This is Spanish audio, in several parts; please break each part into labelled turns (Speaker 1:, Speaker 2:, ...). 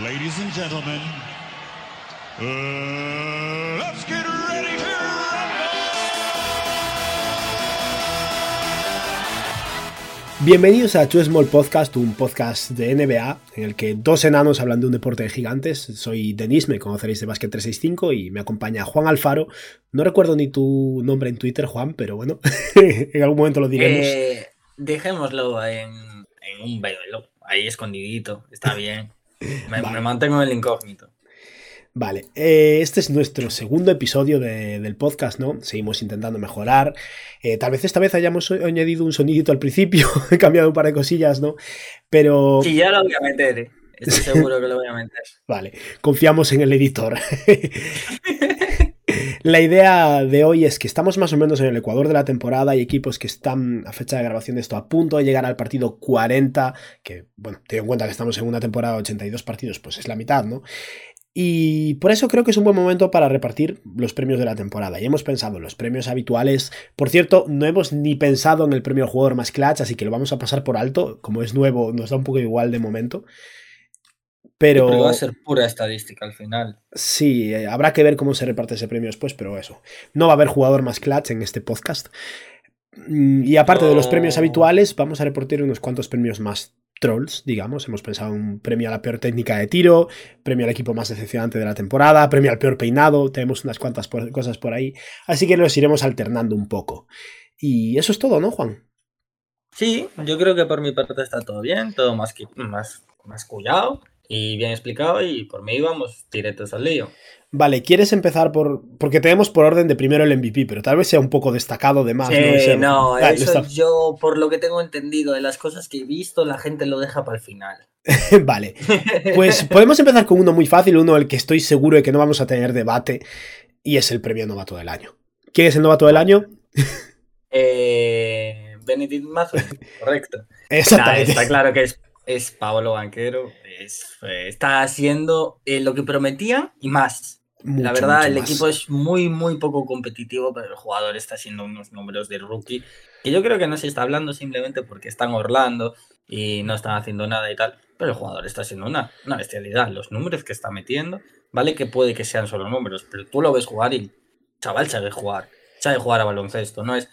Speaker 1: Ladies and gentlemen, uh, let's get ready to
Speaker 2: Bienvenidos a Two Small Podcast, un podcast de NBA en el que dos enanos hablan de un deporte de gigantes. Soy Denis, me conoceréis de Basket 365 y me acompaña Juan Alfaro. No recuerdo ni tu nombre en Twitter, Juan, pero bueno, en algún momento lo diremos.
Speaker 3: Eh, dejémoslo en, en un velo, ahí escondidito, está bien. Me,
Speaker 2: Vale.
Speaker 3: me mantengo en el incógnito.
Speaker 2: Vale, eh, este es nuestro segundo episodio de- del podcast, ¿no? Seguimos intentando mejorar. Eh, tal vez esta vez hayamos añadido un sonidito al principio, he cambiado un par de cosillas, ¿no? Pero
Speaker 3: Sí, ya lo voy a meter, eh. estoy seguro que lo voy a meter.
Speaker 2: Vale, confiamos en el editor. La idea de hoy es que estamos más o menos en el ecuador de la temporada. Hay equipos que están a fecha de grabación de esto a punto de llegar al partido 40, que, bueno, teniendo en cuenta que estamos en una temporada de 82 partidos, pues es la mitad, ¿no? Y por eso creo que es un buen momento para repartir los premios de la temporada. Y hemos pensado en los premios habituales. Por cierto, no hemos ni pensado en el premio jugador más clutch, así que lo vamos a pasar por alto. Como es nuevo, nos da un poco igual de momento. Pero...
Speaker 3: Pero va a ser pura estadística al final.
Speaker 2: Sí, eh, habrá que ver cómo se reparte ese premio después, pero eso. No va a haber jugador más clutch en este podcast. Mm, Y aparte de los premios habituales, vamos a repartir unos cuantos premios más trolls, digamos. Hemos pensado en un premio a la peor técnica de tiro, premio al equipo más decepcionante de la temporada, premio al peor peinado. Tenemos unas cuantas por- cosas por ahí. Así que los iremos alternando un poco. Y eso es todo, ¿no, Juan?
Speaker 3: Sí, yo creo que por mi parte está todo bien, todo más, que, más, más cuidado y bien explicado y por mí vamos directos al lío.
Speaker 2: Vale, ¿quieres empezar por...? Porque tenemos por orden de primero el MVP, pero tal vez sea un poco destacado de más.
Speaker 3: Sí,
Speaker 2: ¿no?
Speaker 3: No,
Speaker 2: Vale,
Speaker 3: eso
Speaker 2: está-
Speaker 3: yo, por lo que tengo entendido de las cosas que he visto, la gente lo deja para el final.
Speaker 2: vale. Pues podemos empezar con uno muy fácil, uno del que estoy seguro de que no vamos a tener debate, y es el premio novato del año. ¿Quién es el novato del año?
Speaker 3: Eh, Benedict Mathurin, correcto. Nah,
Speaker 2: Exactamente.
Speaker 3: está claro que es, es Paolo Banquero. Es, eh, está haciendo eh, lo que prometía y más.
Speaker 2: Mucho,
Speaker 3: la verdad, el
Speaker 2: más.
Speaker 3: equipo es muy, muy poco competitivo, pero el jugador está haciendo unos números de rookie que yo creo que no se está hablando simplemente porque están Orlando y no están haciendo nada y tal. Pero el jugador está haciendo una, una bestialidad. Los números que está metiendo, vale que puede que sean solo números, pero tú lo ves jugar y el chaval sabe jugar. Sabe jugar a baloncesto. No es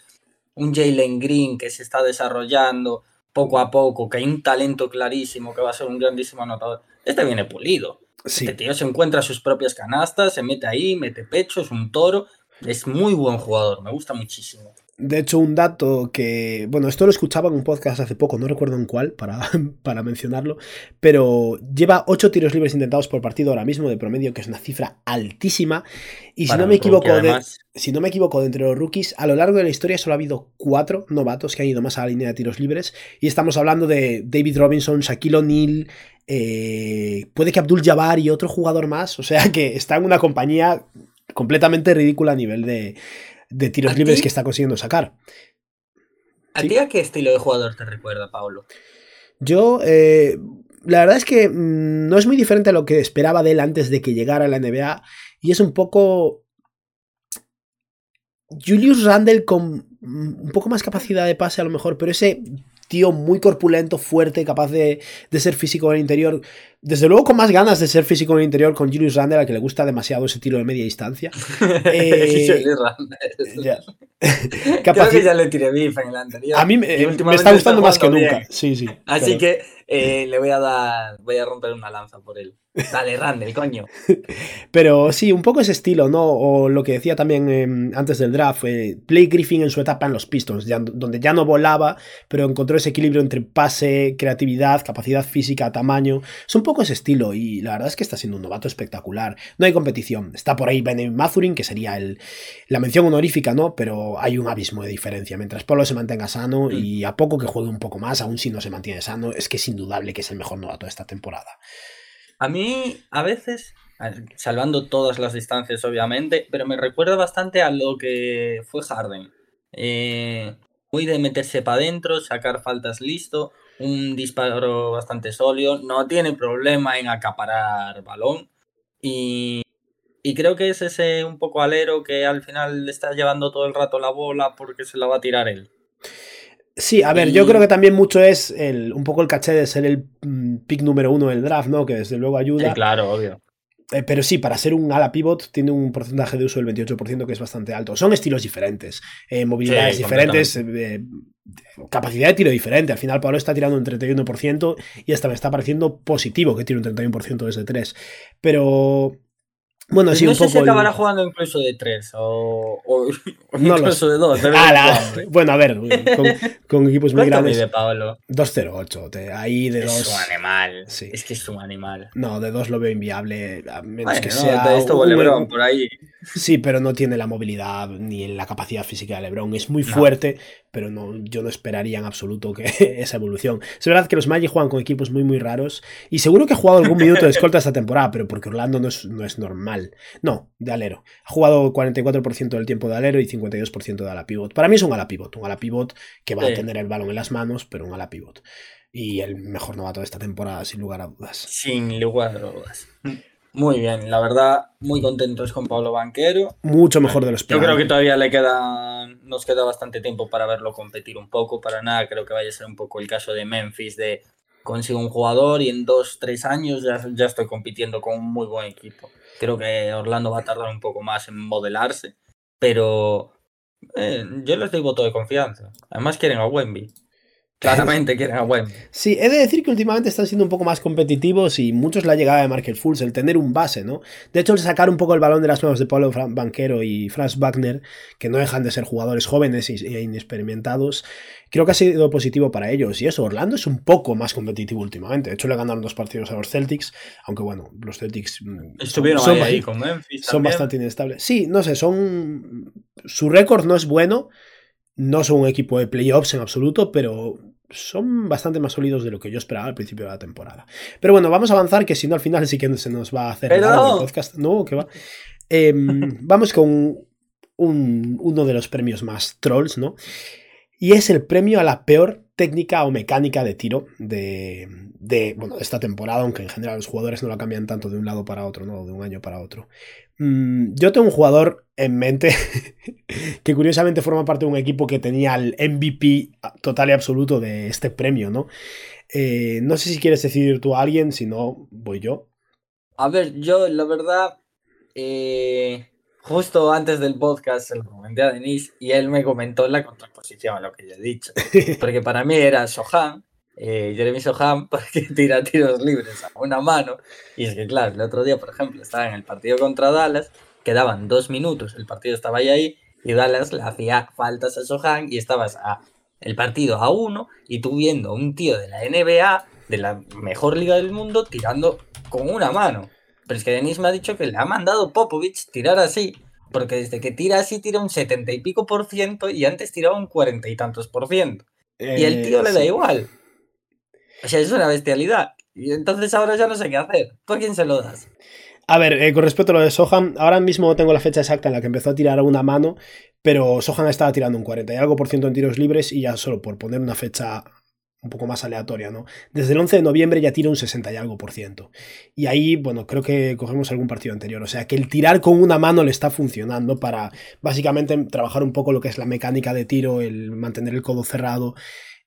Speaker 3: un Jalen Green que se está desarrollando poco a poco, que hay un talento clarísimo que va a ser un grandísimo anotador. Este viene pulido.
Speaker 2: Sí.
Speaker 3: Este tío se encuentra sus propias canastas, se mete ahí, mete pecho, es un toro. Es muy buen jugador, me gusta muchísimo.
Speaker 2: De hecho, un dato que, bueno, esto lo escuchaba en un podcast hace poco, no recuerdo en cuál para, para mencionarlo, pero lleva 8 tiros libres intentados por partido ahora mismo de promedio, que es una cifra altísima. Y si
Speaker 3: Para
Speaker 2: no me equivoco, de, si no me equivoco, de entre los rookies, a lo largo de la historia solo ha habido cuatro novatos que han ido más a la línea de tiros libres. Y estamos hablando de David Robinson, Shaquille O'Neal, eh, puede que Abdul Jabbar y otro jugador más. O sea que está en una compañía completamente ridícula a nivel de, de tiros
Speaker 3: ¿A
Speaker 2: libres que está consiguiendo sacar.
Speaker 3: ¿A ti a qué estilo de jugador te recuerda, Pablo?
Speaker 2: Yo, eh, la verdad es que mm, no es muy diferente a lo que esperaba de él antes de que llegara a la NBA. Y es un poco. Julius Randle con mm, un poco más capacidad de pase a lo mejor, pero ese tío muy corpulento, fuerte, capaz de, de ser físico en el interior. Desde luego con más ganas de ser físico en el interior con Julius Randle, al que le gusta demasiado ese tiro de media distancia. Eh. Ya.
Speaker 3: Creo que ya le tiré beef en el anterior.
Speaker 2: A mí me, me
Speaker 3: últimamente
Speaker 2: está gustando más que nunca. Sí, sí.
Speaker 3: Así que eh, le voy a dar, voy a romper una lanza por él. Dale, Randall, coño.
Speaker 2: Pero sí, un poco ese estilo, ¿no? O lo que decía también eh, antes del draft, eh, Blake Griffin en su etapa en los Pistons, ya- donde ya no volaba, pero encontró ese equilibrio entre pase, creatividad, capacidad física, tamaño. Es un poco ese estilo y la verdad es que está siendo un novato espectacular. No hay competición. Está por ahí Ben Mathurin, que sería el, la mención honorífica, ¿no? Pero hay un abismo de diferencia. Mientras Polo se mantenga sano y a poco que juegue un poco más, aún si no se mantiene sano, es que es indudable que es el mejor novato de esta temporada.
Speaker 3: A mí, a veces, salvando todas las distancias, obviamente, pero me recuerda bastante a lo que fue Harden. Eh, muy de meterse para adentro, sacar faltas listo, un disparo bastante sólido, no tiene problema en acaparar balón. Y, y creo que es ese un poco alero que al final le está llevando todo el rato la bola porque se la va a tirar él.
Speaker 2: Sí, a ver,
Speaker 3: Y-
Speaker 2: yo creo que también mucho es el, un poco el caché de ser el mm, pick número uno del draft, ¿no? Que desde luego ayuda.
Speaker 3: Sí, claro, obvio.
Speaker 2: Eh, pero sí, para ser un ala pivot tiene un porcentaje de uso del 28% que es bastante alto. Son estilos diferentes, eh, movilidades
Speaker 3: Sí,
Speaker 2: diferentes, eh, capacidad de tiro diferente. Al final Pablo está tirando un 31% y hasta me está pareciendo positivo que tire un 31% desde 3. Pero bueno,
Speaker 3: Pues
Speaker 2: sí,
Speaker 3: no
Speaker 2: un
Speaker 3: sé
Speaker 2: poco...
Speaker 3: si
Speaker 2: el-
Speaker 3: acabará jugando incluso de 3 o,
Speaker 2: No
Speaker 3: incluso de 2.
Speaker 2: Ah, la- Bueno, a ver, con, con equipos muy
Speaker 3: ¿Cuánto
Speaker 2: grandes.
Speaker 3: mide Pablo?
Speaker 2: 2.08, te- ahí de
Speaker 3: Es
Speaker 2: 2...
Speaker 3: un animal.
Speaker 2: Sí.
Speaker 3: Es que es un animal.
Speaker 2: No, de 2 lo veo inviable, a menos que
Speaker 3: no,
Speaker 2: sea...
Speaker 3: de esto
Speaker 2: un-
Speaker 3: LeBron por ahí.
Speaker 2: Sí, pero no tiene la movilidad ni la capacidad física de LeBron. Es muy
Speaker 3: No.
Speaker 2: fuerte, pero no, yo no esperaría en absoluto que esa evolución. Es verdad que los Magic juegan con equipos muy, muy raros. Y seguro que ha jugado algún minuto de escolta esta temporada, pero porque Orlando no es, no es normal. No, de alero. Ha jugado 44% del tiempo de alero y 52% de ala pivot. Para mí es un ala pivot. Un ala pivot que va
Speaker 3: Sí.
Speaker 2: a tener el balón en las manos, pero un ala pivot. Y el mejor novato de esta temporada, sin lugar a dudas.
Speaker 3: Sin lugar a dudas. Muy bien, la verdad, muy contentos con Pablo Banquero.
Speaker 2: Mucho mejor de los
Speaker 3: Yo creo que todavía le queda, nos queda bastante tiempo para verlo competir un poco. Para nada, creo que vaya a ser un poco el caso de Memphis de consigo un jugador y en dos, tres años ya, ya estoy compitiendo con un muy buen equipo. Creo que Orlando va a tardar un poco más en modelarse, pero eh, yo les doy voto de confianza. Además quieren a Wemby. Claramente quieren a Wemby.
Speaker 2: Sí, he de decir que últimamente están siendo un poco más competitivos y muchos la llegada de Markel Fultz, el tener un base, ¿no? De hecho, el sacar un poco el balón de las manos de Pablo Banquero y Franz Wagner, que no dejan de ser jugadores jóvenes e inexperimentados, creo que ha sido positivo para ellos. Y eso, Orlando es un poco más competitivo últimamente. De hecho, le ganaron dos partidos a los Celtics, aunque bueno, los Celtics mm, son-
Speaker 3: Estuvieron
Speaker 2: son,
Speaker 3: ahí, ahí con Memphis.
Speaker 2: son
Speaker 3: también.
Speaker 2: bastante inestables. Sí, no sé, son... Su récord no es bueno, no son un equipo de playoffs en absoluto, pero son bastante más sólidos de lo que yo esperaba al principio de la temporada. Pero bueno, vamos a avanzar, que si no al final sí que se nos va a hacer
Speaker 3: Pero
Speaker 2: largo el podcast. No, que va. Em, vamos con un- uno de los premios más trolls, ¿no? Y es el premio a la peor técnica o mecánica de tiro de, de, bueno, esta temporada, aunque en general los jugadores no la cambian tanto de un lado para otro, ¿no? De un año para otro. Mm, yo tengo un jugador en mente que curiosamente forma parte de un equipo que tenía el MVP total y absoluto de este premio, ¿no? Eh, no sé si quieres decidir tú a alguien, si no, voy yo.
Speaker 3: A ver, yo la verdad, eh, justo antes del podcast se lo comenté a Denis y él me comentó la contraposición a lo que yo he dicho. Porque para mí era Sohan, eh, Jeremy Sohan, porque tira tiros libres a una mano. Y es que, claro, el otro día, por ejemplo, estaba en el partido contra Dallas, quedaban dos minutos, el partido estaba ahí, ahí y Dallas le hacía faltas a Sohan y estabas a el partido a uno y tú viendo a un tío de la NBA, de la mejor liga del mundo, tirando con una mano. Pero es que Denis me ha dicho que le ha mandado Popovich tirar así, porque desde que tira así tira un setenta y pico por ciento y antes tiraba un cuarenta y tantos por ciento. Y el tío le da
Speaker 2: Eh, sí.
Speaker 3: igual. O sea, es una bestialidad. Y entonces ahora ya no sé qué hacer. ¿Tú a quién se lo das?
Speaker 2: A ver, eh, con respecto a lo de Sohan, ahora mismo no tengo la fecha exacta en la que empezó a tirar una mano, pero Sohan estaba tirando un 40 y algo por ciento en tiros libres y ya solo por poner una fecha un poco más aleatoria, ¿no? Desde el 11 de noviembre ya tira un 60 y algo por ciento. Y ahí, bueno, creo que cogemos algún partido anterior. O sea, que el tirar con una mano le está funcionando para básicamente trabajar un poco lo que es la mecánica de tiro, el mantener el codo cerrado.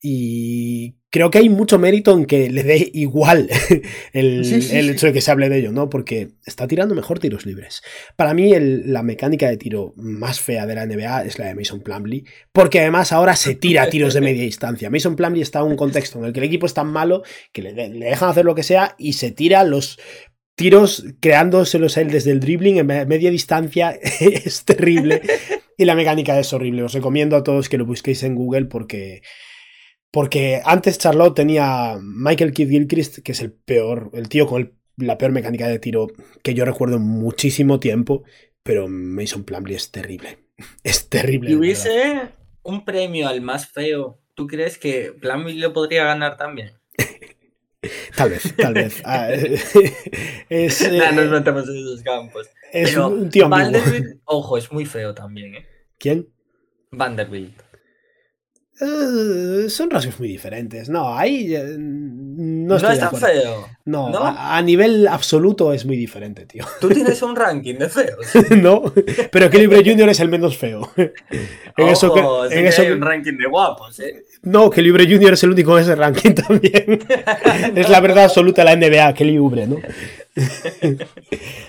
Speaker 2: Y creo que hay mucho mérito en que le dé igual el,
Speaker 3: Sí, sí,
Speaker 2: el
Speaker 3: sí.
Speaker 2: hecho de que se hable de ello, ¿no? Porque está tirando mejor tiros libres. Para mí, el- la mecánica de tiro más fea de la NBA es la de Mason Plumlee, porque además ahora se tira tiros de media distancia. Mason Plumlee está en un contexto en el que el equipo es tan malo que le, le dejan hacer lo que sea y se tira los tiros creándoselos él desde el dribbling en me- media distancia. es terrible. Y la mecánica es horrible. Os recomiendo a todos que lo busquéis en Google porque. Porque antes Charlotte tenía Michael Kidd Gilchrist, que es el peor, el tío con el- la peor mecánica de tiro que yo recuerdo en muchísimo tiempo, pero Mason Plumlee es terrible. Es terrible.
Speaker 3: Si
Speaker 2: verdad.
Speaker 3: hubiese un premio al más feo, ¿tú crees que Plumlee lo podría ganar también?
Speaker 2: Tal vez, tal vez. Ah, es eh,
Speaker 3: No nos metemos en esos campos.
Speaker 2: es
Speaker 3: Pero
Speaker 2: un tío.
Speaker 3: Vanderbilt, ojo, es muy feo también, ¿eh?
Speaker 2: ¿Quién?
Speaker 3: Vanderbilt.
Speaker 2: Eh, son rasgos muy diferentes. No, ahí eh, No,
Speaker 3: es tan feo.
Speaker 2: No,
Speaker 3: ¿No?
Speaker 2: A, a nivel absoluto es muy diferente, tío.
Speaker 3: Tú tienes un ranking de feos.
Speaker 2: no, pero Calibre Junior es el menos feo. en eso, que- en eso
Speaker 3: hay un ranking de guapos, ¿eh?
Speaker 2: No, Calibre Junior es el único en ese ranking también. es la verdad absoluta de la NBA, Calibre, ¿no?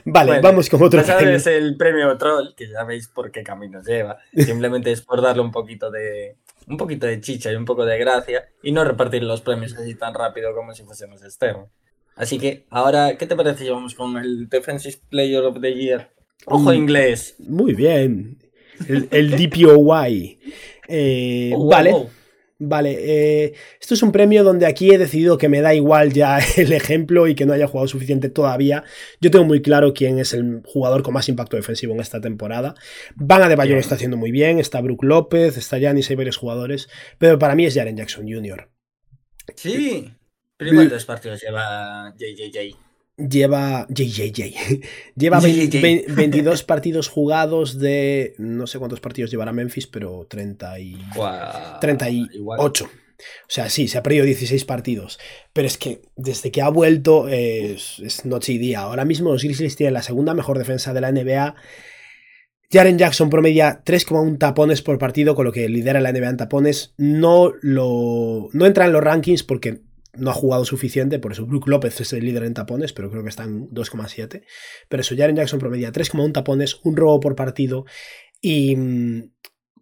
Speaker 2: vale,
Speaker 3: Bueno,
Speaker 2: vamos con otro premio.
Speaker 3: es el premio Troll, que ya veis por qué camino lleva. Simplemente es por darle un poquito de un poquito de chicha y un poco de gracia y no repartir los premios así tan rápido como si fuésemos externos. Así que ahora, ¿qué te parece si vamos con el Defensive Player of the Year? Ojo
Speaker 2: Mm.
Speaker 3: inglés.
Speaker 2: Muy bien. El, el DPOY. Eh,
Speaker 3: Oh,
Speaker 2: vale.
Speaker 3: wow.
Speaker 2: Vale, eh, esto es un premio donde aquí he decidido que me da igual ya el ejemplo y que no haya jugado suficiente todavía. Yo tengo muy claro quién es el jugador con más impacto defensivo en esta temporada. Van de Bayo lo está haciendo muy bien, está Brook López, está Giannis, hay varios jugadores, pero para mí es Jaren Jackson Jr.
Speaker 3: Sí. Pero ¿cuántos partidos lleva JJJ?
Speaker 2: Lleva JJJ. Lleva
Speaker 3: JJJ.
Speaker 2: 20 22 partidos jugados de no sé cuántos partidos llevará Memphis, pero 30 y
Speaker 3: Guau,
Speaker 2: 38.
Speaker 3: igual.
Speaker 2: O sea, sí, se ha perdido 16 partidos. Pero es que desde que ha vuelto eh, es, es noche y día. Ahora mismo los Grizzlies tienen la segunda mejor defensa de la NBA. Jaren Jackson promedia 3,1 tapones por partido, con lo que lidera la NBA en tapones. No, lo, no entra en los rankings porque no ha jugado suficiente, por eso Brook López es el líder en tapones, pero creo que está en 2,7. Pero eso, Jaren Jackson promedia 3,1 tapones, un robo por partido. Y mm,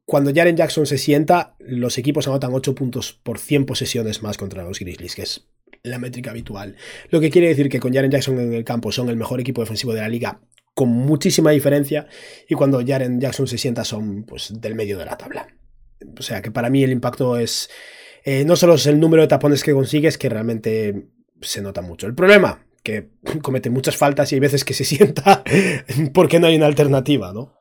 Speaker 2: cuando Jaren Jackson se sienta, los equipos anotan 8 puntos por 100 posesiones más contra los Grizzlies, que es la métrica habitual. Lo que quiere decir que con Jaren Jackson en el campo son el mejor equipo defensivo de la liga con muchísima diferencia y cuando Jaren Jackson se sienta son pues del medio de la tabla. O sea que para mí el impacto es eh, no solo es el número de tapones que consigues, que realmente se nota mucho. El problema, que comete muchas faltas y hay veces que se sienta porque no hay una alternativa, ¿no?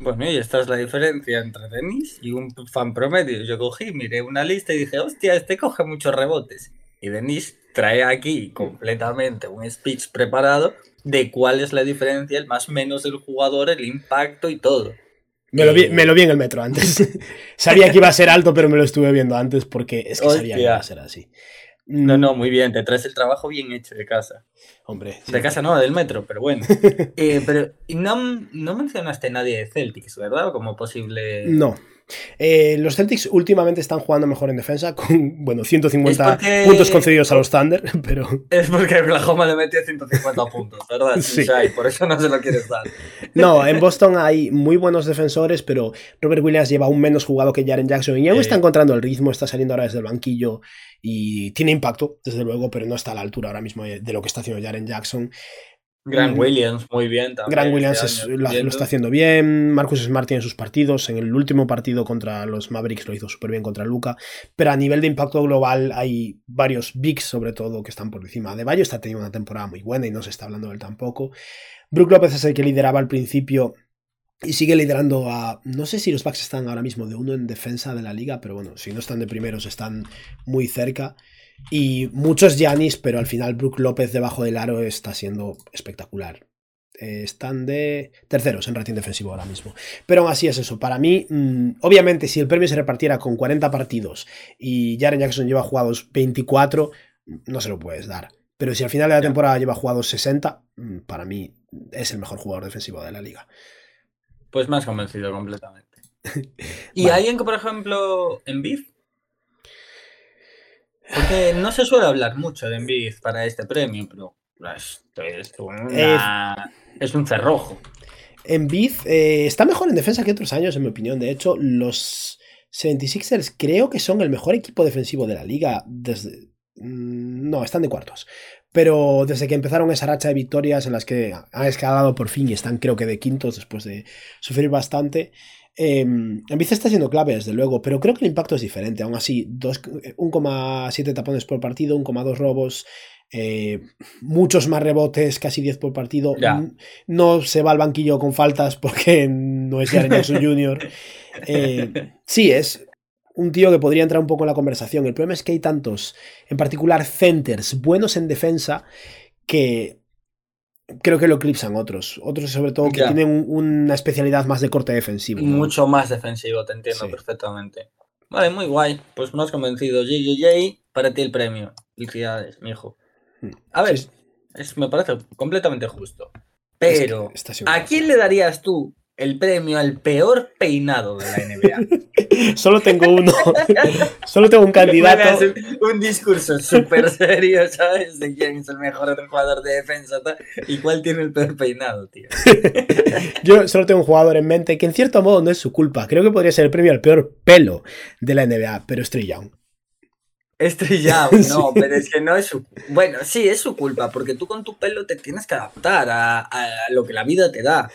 Speaker 3: Bueno, y esta es la diferencia entre Denis y un fan promedio. Yo cogí, miré una lista y dije, hostia, este coge muchos rebotes. Y Denis trae aquí completamente un speech preparado de cuál es la diferencia, el más menos del jugador, el impacto y todo.
Speaker 2: Me lo, vi, me lo vi en el metro antes. sabía que iba a ser alto, pero me lo estuve viendo antes porque es que sabía que iba a ser así.
Speaker 3: No, no, muy bien, te traes el trabajo bien hecho de casa.
Speaker 2: Hombre.
Speaker 3: De casa no, del metro, pero bueno. Eh, pero no, no mencionaste nadie de Celtics, ¿verdad? Como posible...
Speaker 2: No. Eh, los Celtics últimamente están jugando mejor en defensa con, bueno, 150
Speaker 3: Es porque-
Speaker 2: puntos concedidos a los Thunder, pero
Speaker 3: Es porque Oklahoma le metió 150 puntos, ¿verdad?
Speaker 2: Sí.
Speaker 3: Por eso no se lo quieres dar.
Speaker 2: no, en Boston hay muy buenos defensores, pero Robert Williams lleva aún menos jugado que Jaren Jackson y aún
Speaker 3: Eh.
Speaker 2: está encontrando el ritmo, está saliendo ahora desde el banquillo y tiene impacto, desde luego, pero no está a la altura ahora mismo de lo que está haciendo Jaren Jackson.
Speaker 3: Grant
Speaker 2: Mm.
Speaker 3: Williams, muy bien también.
Speaker 2: Grant Williams
Speaker 3: este
Speaker 2: es-
Speaker 3: año,
Speaker 2: lo, está haciendo bien. Marcus Smart tiene sus partidos. En el último partido contra los Mavericks lo hizo súper bien contra Luca. Pero a nivel de impacto global hay varios bigs, sobre todo, que están por encima. De Bayo está teniendo una temporada muy buena y no se está hablando de él tampoco. Brook López es el que lideraba al principio y sigue liderando a. No sé si los Bucks están ahora mismo de uno en defensa de la liga, pero bueno, si no están de primeros, están muy cerca. Y muchos Giannis, pero al final Brook López debajo del aro está siendo espectacular. Eh, están de terceros en rating defensivo ahora mismo. Pero aún así es eso. Para mí, mm, obviamente, si el premio se repartiera con 40 partidos y Jaren Jackson lleva jugados 24, no se lo puedes dar. Pero si al final de la temporada lleva jugados 60, mm, para mí es el mejor jugador defensivo de la liga.
Speaker 3: Pues más convencido completamente. ¿Y
Speaker 2: Vale.
Speaker 3: alguien que, por ejemplo, Envid? No se suele hablar mucho de Envid para este premio, pero esto es, una- es un cerrojo.
Speaker 2: Embiid eh, está mejor en defensa que otros años, en mi opinión. De hecho, los 76ers creo que son el mejor equipo defensivo de la liga desde... mm, No, están de cuartos. Pero desde que empezaron esa racha de victorias en las que han escalado por fin y están creo que de quintos después de sufrir bastante, eh, Embiid está siendo clave desde luego, pero creo que el impacto es diferente. Aún así, dos- 1,7 tapones por partido, 1,2 robos, eh, muchos más rebotes, casi 10 por partido.
Speaker 3: Ya.
Speaker 2: No se va al banquillo con faltas porque no es Jaren Jackson Jr. Eh, sí, es un tío que podría entrar un poco en la conversación. El problema es que hay tantos, en particular centers, buenos en defensa, que creo que lo eclipsan otros. Otros, sobre todo, que
Speaker 3: Ya.
Speaker 2: tienen un- una especialidad más de corte defensivo. ¿no?
Speaker 3: Mucho más defensivo, te entiendo
Speaker 2: Sí.
Speaker 3: perfectamente. Vale, muy guay. Pues más convencido. JJJ, para ti el premio. Felicidades, mi hijo.
Speaker 2: Mm.
Speaker 3: A ver,
Speaker 2: Sí,
Speaker 3: es- me parece completamente justo. Pero, ¿a quién le darías tú el premio al peor peinado de la NBA?
Speaker 2: Solo tengo uno. Solo tengo un candidato.
Speaker 3: un, discurso súper serio, ¿sabes? De quién es el mejor jugador de defensa y cuál tiene el peor peinado, tío.
Speaker 2: Yo solo tengo un jugador en mente que en cierto modo no es su culpa. Creo que podría ser el premio al peor pelo de la NBA, pero es Young.
Speaker 3: Estrellado, no, pero es que no es su. Bueno, sí, es su culpa, porque tú con tu pelo te tienes que adaptar a, a lo que la vida te da.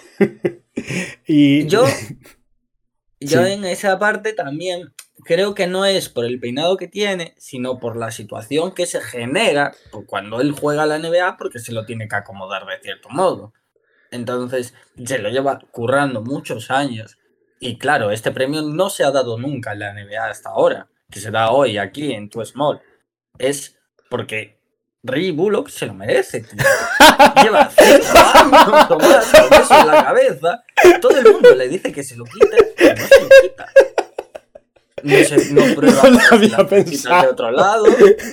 Speaker 2: Y
Speaker 3: Yo, yo
Speaker 2: Sí.
Speaker 3: en esa parte también creo que no es por el peinado que tiene, sino por la situación que se genera por cuando él juega a la NBA, porque se lo tiene que acomodar de cierto modo. Entonces, se lo lleva currando muchos años. Y claro, este premio no se ha dado nunca en la NBA hasta ahora, que se da hoy aquí en Tu Small. Es porque Reggie Bullock se lo merece, tío. Lleva cinco años tomando eso en la cabeza. Todo el mundo le dice que se lo quita y no se lo quita. No, se, no prueba
Speaker 2: No había pensado.
Speaker 3: de otro lado.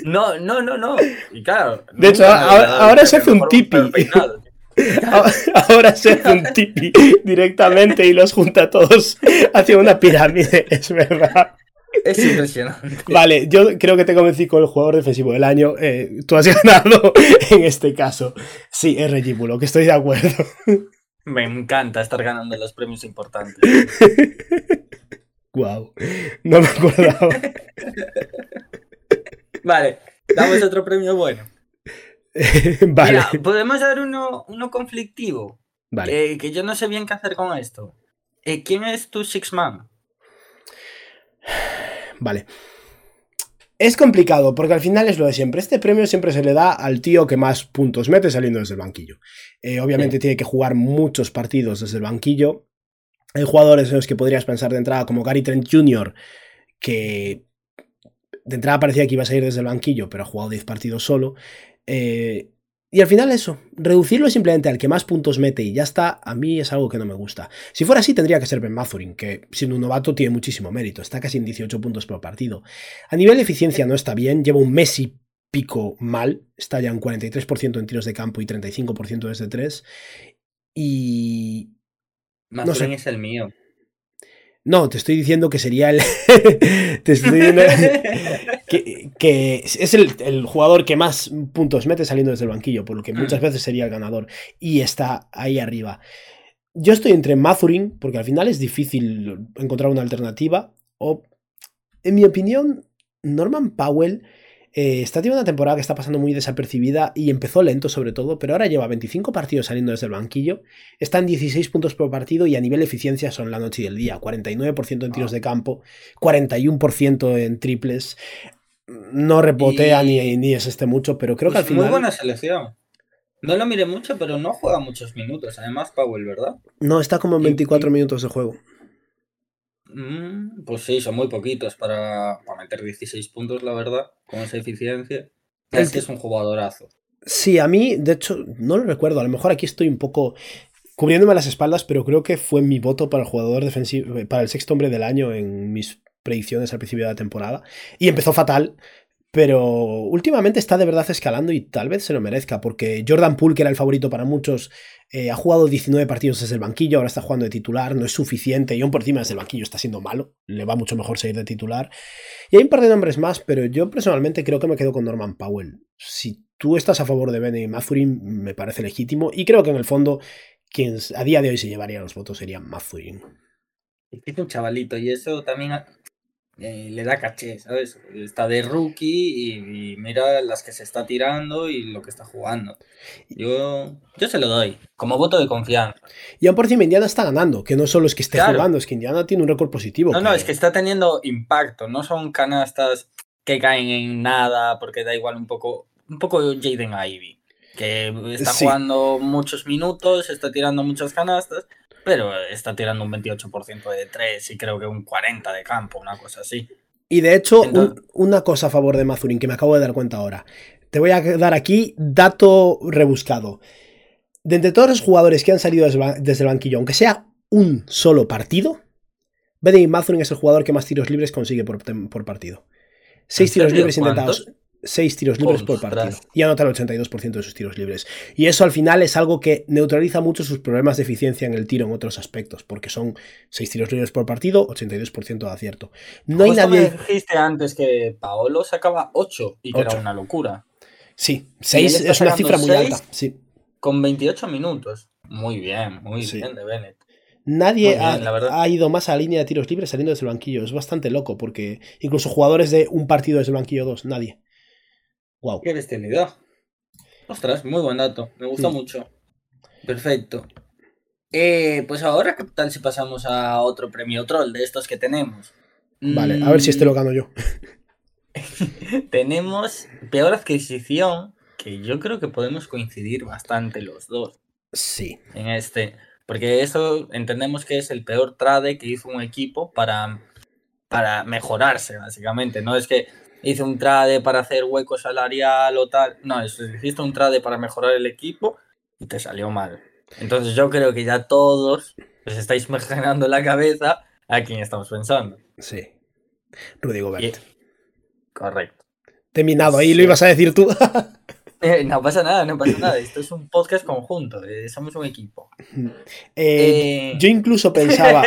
Speaker 3: No, no, no, no. Y claro.
Speaker 2: De hecho, ahora- se hace un tipi. ahora se hace un tipi directamente y los junta todos hacia una pirámide. Es verdad.
Speaker 3: Es impresionante.
Speaker 2: Vale, yo creo que te convencí con el jugador defensivo del año. Eh, tú has ganado en este caso. Sí, es Reggie Bullock, estoy de acuerdo.
Speaker 3: Me encanta estar ganando los premios importantes.
Speaker 2: Wow, no me acordaba.
Speaker 3: Vale, damos otro premio bueno.
Speaker 2: vale,
Speaker 3: Mira, podemos dar uno, uno conflictivo.
Speaker 2: vale.
Speaker 3: Eh, que yo no sé bien qué hacer con esto. Eh, ¿Quién es tu Six Man?
Speaker 2: Vale. Es complicado porque al final es lo de siempre. Este premio siempre se le da al tío que más puntos mete saliendo desde el banquillo. Eh, obviamente
Speaker 3: Sí.
Speaker 2: tiene que jugar muchos partidos desde el banquillo. Hay jugadores en los que podrías pensar de entrada como Gary Trent Jr., que de entrada parecía que iba a salir desde el banquillo, pero ha jugado 10 partidos solo. Eh, y al final eso, reducirlo simplemente al que más puntos mete y ya está, a mí es algo que no me gusta. Si fuera así tendría que ser Ben Mathurin, que siendo un novato tiene muchísimo mérito, está casi en 18 puntos por partido. A nivel de eficiencia no está bien, lleva un Messi pico mal, está ya en 43% en tiros de campo y 35% desde 3. Y...
Speaker 3: Mazurin
Speaker 2: sé.
Speaker 3: es el mío.
Speaker 2: No, te estoy diciendo que sería el... te estoy diciendo que, que es el, el jugador que más puntos mete saliendo desde el banquillo, por lo que muchas
Speaker 3: Mm.
Speaker 2: veces sería el ganador. Y está ahí arriba. Yo estoy entre Mathurin, porque al final es difícil encontrar una alternativa, o, en mi opinión, Norman Powell eh, está teniendo una temporada que está pasando muy desapercibida y empezó lento sobre todo, pero ahora lleva 25 partidos saliendo desde el banquillo, está en 16 puntos por partido y a nivel de eficiencia son la noche y el día, 49% en tiros de campo, 41% en triples, no repotea
Speaker 3: Y-
Speaker 2: ni, ni es este mucho, pero creo que al
Speaker 3: Pues
Speaker 2: final...
Speaker 3: Muy buena selección. No lo miré mucho, pero no juega muchos minutos. Además, Powell, ¿verdad?
Speaker 2: No, está como en
Speaker 3: y-
Speaker 2: 24
Speaker 3: y-
Speaker 2: minutos de juego.
Speaker 3: Mm, pues sí, son muy poquitos para, para meter 16 puntos, la verdad, con esa eficiencia. Es que es un jugadorazo.
Speaker 2: Sí, a mí, de hecho, no lo recuerdo. A lo mejor aquí estoy un poco cubriéndome las espaldas, pero creo que fue mi voto para el jugador defensivo, para el sexto hombre del año en mis predicciones al principio de la temporada. Y empezó fatal, pero últimamente está de verdad escalando y tal vez se lo merezca, porque Jordan Poole, que era el favorito para muchos, eh, ha jugado 19 partidos desde el banquillo, ahora está jugando de titular, no es suficiente, aún por encima desde el banquillo está siendo malo, le va mucho mejor seguir de titular. Y hay un par de nombres más, pero yo personalmente creo que me quedo con Norman Powell. Si tú estás a favor de Benny Mathurin, me parece legítimo, y creo que en el fondo quien a día de hoy se llevaría los votos sería Mathurin.
Speaker 3: Es un chavalito y eso también eh, le da caché, ¿sabes? Está de rookie y, y mira las que se está tirando y lo que está jugando. Yo, yo se lo doy, como voto de confianza.
Speaker 2: Y aún por encima Indiana está ganando, que no solo es que esté
Speaker 3: Claro.
Speaker 2: jugando, es que Indiana tiene un récord positivo.
Speaker 3: No, no, es que está teniendo impacto, no son canastas que caen en nada, porque da igual un poco, un poco Jaden Ivy, que está
Speaker 2: Sí.
Speaker 3: jugando muchos minutos, está tirando muchas canastas, pero está tirando un 28% de 3 y creo que un 40% de campo, una cosa así.
Speaker 2: Y de hecho, un- una cosa a favor de Mazurin que me acabo de dar cuenta ahora. Te voy a dar aquí dato rebuscado. De entre todos los jugadores que han salido desde, el banquillo, aunque sea un solo partido, Benedict Mazurin es el jugador que más tiros libres consigue por, partido. Seis
Speaker 3: ¿En
Speaker 2: tiros libres intentados. 6 tiros libres por partido y anota el 82% de sus tiros libres. Y eso al final es algo que neutraliza mucho sus problemas de eficiencia en el tiro en otros aspectos, porque son 6 tiros libres por partido, 82% de acierto. No hay nadie...
Speaker 3: me dijiste antes que Paolo sacaba 8 y que era una locura.
Speaker 2: Sí,
Speaker 3: él
Speaker 2: 6
Speaker 3: está
Speaker 2: es una cifra muy alta. Sí.
Speaker 3: Con 28 minutos. Muy bien, muy
Speaker 2: Sí.
Speaker 3: bien de Bennett.
Speaker 2: Nadie
Speaker 3: bien,
Speaker 2: ha, ha ido más a la línea de tiros libres saliendo desde el banquillo. Es bastante loco porque incluso jugadores de un partido desde el banquillo 2, nadie. Wow.
Speaker 3: Qué bestialidad. Ostras, muy buen dato. Me gustó
Speaker 2: Mm.
Speaker 3: mucho. Perfecto. Eh, pues ahora, ¿qué tal si pasamos a otro premio troll de estos que tenemos?
Speaker 2: Vale, a ver si este lo gano yo.
Speaker 3: Tenemos peor adquisición, que yo creo que podemos coincidir bastante los dos
Speaker 2: Sí.
Speaker 3: en este. Porque eso entendemos que es el peor trade que hizo un equipo para, para mejorarse, básicamente. No es que hizo un trade para hacer hueco salarial o tal. No, es, hiciste un trade para mejorar el equipo y te salió mal. Entonces yo creo que ya todos os estáis imaginando en la cabeza a quién estamos pensando.
Speaker 2: Sí. Rudy Gobert.
Speaker 3: Y- Correcto.
Speaker 2: Terminado, ahí lo ibas a decir tú.
Speaker 3: Eh, no pasa nada, no pasa nada. Esto es un podcast conjunto, eh, somos un equipo.
Speaker 2: Eh, Yo incluso pensaba.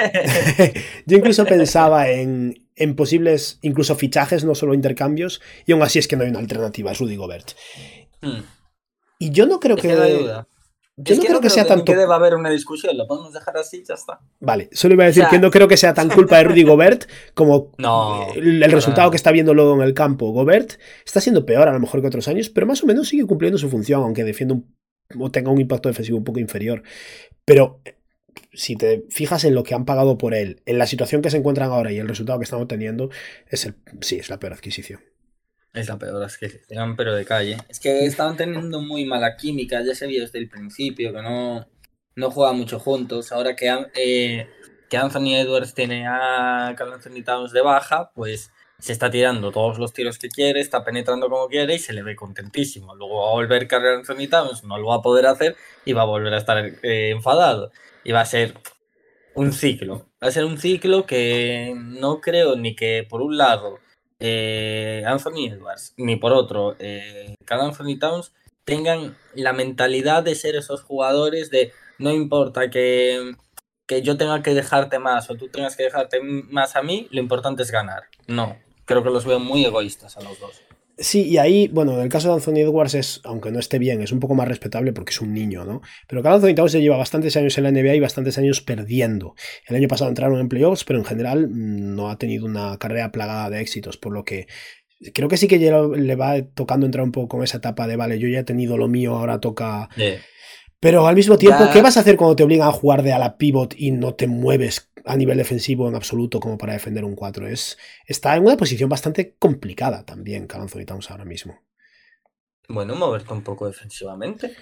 Speaker 2: yo incluso pensaba en, en posibles, incluso fichajes, no solo intercambios. Y aún así es que no hay una alternativa, es Rudy Gobert.
Speaker 3: Hmm,
Speaker 2: Y yo no creo
Speaker 3: es
Speaker 2: que.
Speaker 3: que no hay duda.
Speaker 2: Yo
Speaker 3: Es
Speaker 2: no
Speaker 3: que
Speaker 2: creo que sea tanto.
Speaker 3: que deba haber una discusión, lo podemos dejar así, ya está.
Speaker 2: Vale, solo iba a decir
Speaker 3: O sea-
Speaker 2: que no creo que sea tan culpa de Rudy Gobert como
Speaker 3: No,
Speaker 2: el, el resultado
Speaker 3: nada.
Speaker 2: que está viendo luego en el campo. Gobert está siendo peor a lo mejor que otros años, pero más o menos sigue cumpliendo su función, aunque defienda un, o tenga un impacto defensivo un poco inferior. Pero eh, si te fijas en lo que han pagado por él, en la situación que se encuentran ahora y el resultado que están obteniendo, es el, sí, es la peor adquisición.
Speaker 3: Es la peor adquisición, pero de calle. Es que estaban teniendo muy mala química, ya se vio desde el principio que no, no juegan mucho juntos. Ahora que, eh, que Anthony Edwards tiene a Carl Anthony Towns de baja, pues se está tirando todos los tiros que quiere, está penetrando como quiere y se le ve contentísimo. Luego va a volver Carl Anthony Towns, no lo va a poder hacer y va a volver a estar eh, enfadado. Y va a ser un ciclo. Va a ser un ciclo que no creo ni que por un lado eh, Anthony Edwards ni por otro eh, Carl Anthony Towns tengan la mentalidad de ser esos jugadores de no importa que, que yo tenga que dejarte más o tú tengas que dejarte más a mí, lo importante es ganar. No, creo que los veo muy egoístas a los dos.
Speaker 2: Sí, y ahí, bueno, en el caso de Anthony Edwards es, aunque no esté bien, es un poco más respetable porque es un niño, ¿no? Pero Carl Anthony Towns lleva bastantes años en la NBA y bastantes años perdiendo. El año pasado entraron en playoffs, pero en general mm, no ha tenido una carrera plagada de éxitos, por lo que creo que sí que le va tocando entrar un poco con esa etapa de, vale, yo ya he tenido lo mío, ahora toca... Pero al mismo tiempo,
Speaker 3: Ya.
Speaker 2: ¿qué vas a hacer cuando te obligan a jugar de a la pivot y no te mueves a nivel defensivo en absoluto como para defender un 4? Es, está en una posición bastante complicada también Carl Anthony Towns ahora mismo.
Speaker 3: Bueno, moverte un poco defensivamente.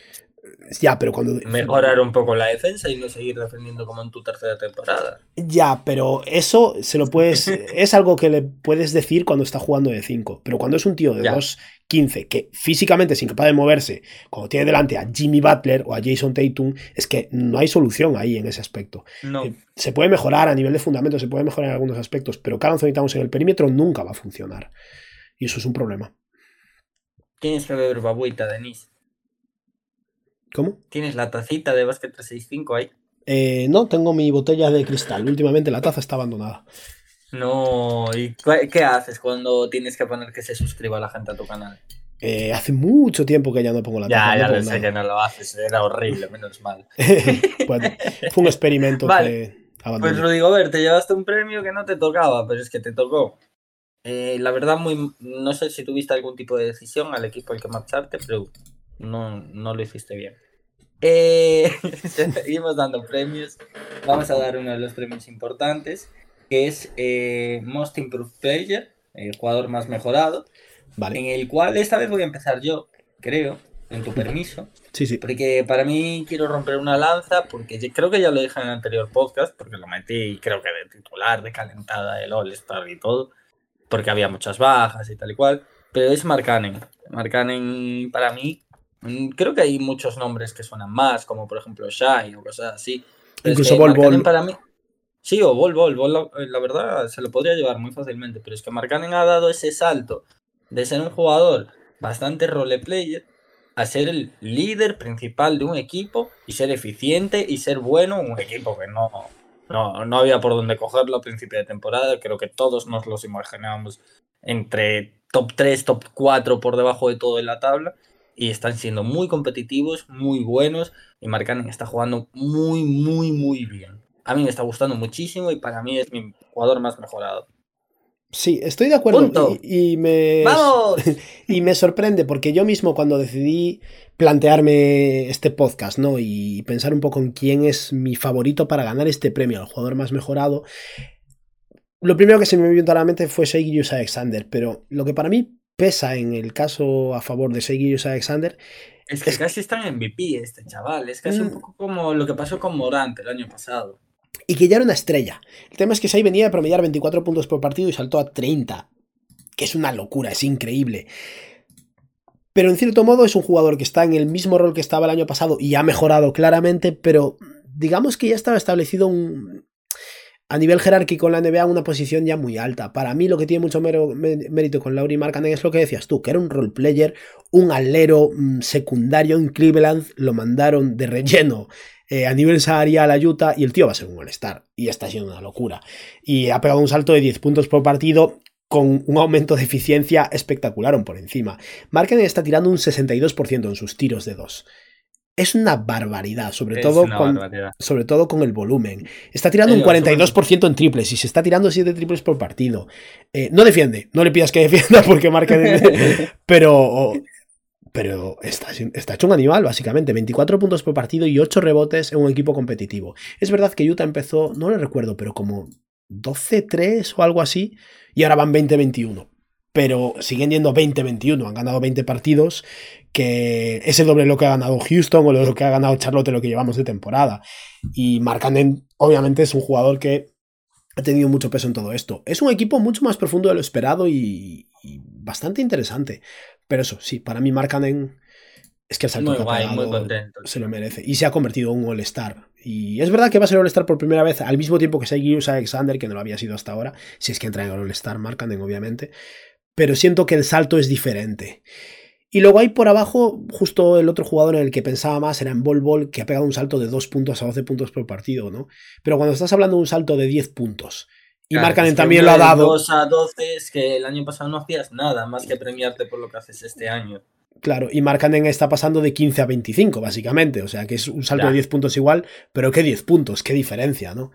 Speaker 2: Ya, pero cuando.
Speaker 3: Mejorar un poco la defensa y no seguir defendiendo como en tu tercera temporada.
Speaker 2: Ya, pero eso se lo puedes. es algo que le puedes decir cuando está jugando de 5. Pero cuando es un tío de
Speaker 3: Ya.
Speaker 2: 2'15 que físicamente es incapaz de moverse, cuando tiene delante a Jimmy Butler o a Jason Tatum, es que no hay solución ahí en ese aspecto.
Speaker 3: No.
Speaker 2: Eh, Se puede mejorar a nivel de fundamento, se puede mejorar en algunos aspectos, pero Carl Anthony Towns en el perímetro nunca va a funcionar. Y eso es un problema.
Speaker 3: Tienes que beber babuita, Denise.
Speaker 2: ¿Cómo?
Speaker 3: Tienes la tacita de básquet 365 ahí.
Speaker 2: Eh, no, tengo mi botella de cristal. Últimamente la taza está abandonada.
Speaker 3: No, ¿y qué haces cuando tienes que poner que se suscriba la gente a tu canal?
Speaker 2: Eh, hace mucho tiempo que ya no pongo la taza.
Speaker 3: Ya, ya lo sé que no lo haces, era horrible, menos mal.
Speaker 2: Bueno, fue un experimento
Speaker 3: Vale.
Speaker 2: que
Speaker 3: Pues
Speaker 2: abandoné.
Speaker 3: Rudy Gobert, te llevaste un premio que no te tocaba, pero es que te tocó. Eh, la verdad, muy, no sé si tuviste algún tipo de decisión al equipo al que marcharte, pero no, no lo hiciste bien. Eh, seguimos dando premios. Vamos a dar uno de los premios importantes, que es eh, Most Improved Player, el jugador más mejorado,
Speaker 2: Vale.
Speaker 3: en el cual esta vez voy a empezar yo, creo, en tu permiso.
Speaker 2: Sí, sí.
Speaker 3: Porque para mí quiero romper una lanza, porque creo que ya lo dije en el anterior podcast, porque lo metí creo que de titular, de calentada, el All-Star y todo, porque había muchas bajas y tal y cual, pero es Marcanen. Marcanen para mí, creo que hay muchos nombres que suenan más, como por ejemplo Shai o cosas así. pero es
Speaker 2: Incluso
Speaker 3: que
Speaker 2: Bol Bol.
Speaker 3: para mí... Sí, o Bol Bol, Bol, la, la verdad se lo podría llevar muy fácilmente, pero es que Marcanen ha dado ese salto de ser un jugador bastante role player a ser el líder principal de un equipo y ser eficiente y ser bueno un equipo que no, no, no había por dónde cogerlo a principio de temporada. Creo que todos nos los imaginábamos entre top 3, top 4 por debajo de todo en la tabla. Y están siendo muy competitivos, muy buenos. Y Marcanen está jugando muy, muy, muy bien. A mí me está gustando muchísimo y para mí es mi jugador más mejorado.
Speaker 2: Sí, estoy de acuerdo. Y, y, me,
Speaker 3: ¡Vamos!
Speaker 2: y me sorprende porque yo mismo cuando decidí plantearme este podcast, ¿no? Y pensar un poco en quién es mi favorito para ganar este premio, al jugador más mejorado, lo primero que se me vino a la mente fue Seigirius Alexander, pero lo que para mí pesa en el caso a favor de Seigirius Alexander
Speaker 3: es que es... casi está en MVP este chaval, es casi mm. un poco como lo que pasó con Morante el año pasado
Speaker 2: y que ya era una estrella. El tema es que Sai venía de promediar 24 puntos por partido y saltó a 30, que es una locura, es increíble. Pero en cierto modo es un jugador que está en el mismo rol que estaba el año pasado y ha mejorado claramente, pero digamos que ya estaba establecido un, a nivel jerárquico en la NBA una posición ya muy alta. Para mí lo que tiene mucho mérito con Lauri Markkanen es lo que decías tú, que era un role player, un alero mm, secundario en Cleveland, lo mandaron de relleno eh, a nivel salarial a Utah y el tío va a ser un all-star. Y está siendo una locura. Y ha pegado un salto de 10 puntos por partido con un aumento de eficiencia espectacular por encima. Marken está tirando un 62% en sus tiros de 2. Es una barbaridad, sobre, todo con, barbaridad. sobre todo con el volumen. Está tirando un 42% en triples y se está tirando 7 triples por partido. Eh, no defiende, no le pidas que defienda porque Marken... pero pero está, está, hecho un animal, básicamente. 24 puntos por partido y 8 rebotes en un equipo competitivo. Es verdad que Utah empezó, no lo recuerdo, pero como 12-3 o algo así, y ahora van 20-21. Pero siguen yendo 20-21, han ganado 20 partidos, que es el doble lo que ha ganado Houston o lo que ha ganado Charlotte lo que llevamos de temporada. Y Markkanen, obviamente, es un jugador que ha tenido mucho peso en todo esto. Es un equipo mucho más profundo de lo esperado y, y bastante interesante. Pero eso, sí, para mí Markkanen es que el salto
Speaker 3: muy guay, muy contento.
Speaker 2: se lo merece. Y se ha convertido en un All-Star. Y es verdad que va a ser All-Star por primera vez al mismo tiempo que Segius Alexander, que no lo había sido hasta ahora. Si es que entra en el All-Star, Markkanen, obviamente. Pero siento que el salto es diferente. Y luego hay por abajo, justo el otro jugador en el que pensaba más era en Bol Bol, que ha pegado un salto de 2 puntos a 12 puntos por partido, ¿no? Pero cuando estás hablando de un salto de 10 puntos y claro, Markkanen también lo ha dado.
Speaker 3: 2 a 12 es que el año pasado no hacías nada más que premiarte por lo que haces este año.
Speaker 2: Claro, y Markkanen está pasando de 15 a 25, básicamente. O sea, que es un salto de 10 puntos igual, pero ¿qué 10 puntos? ¿Qué diferencia, no?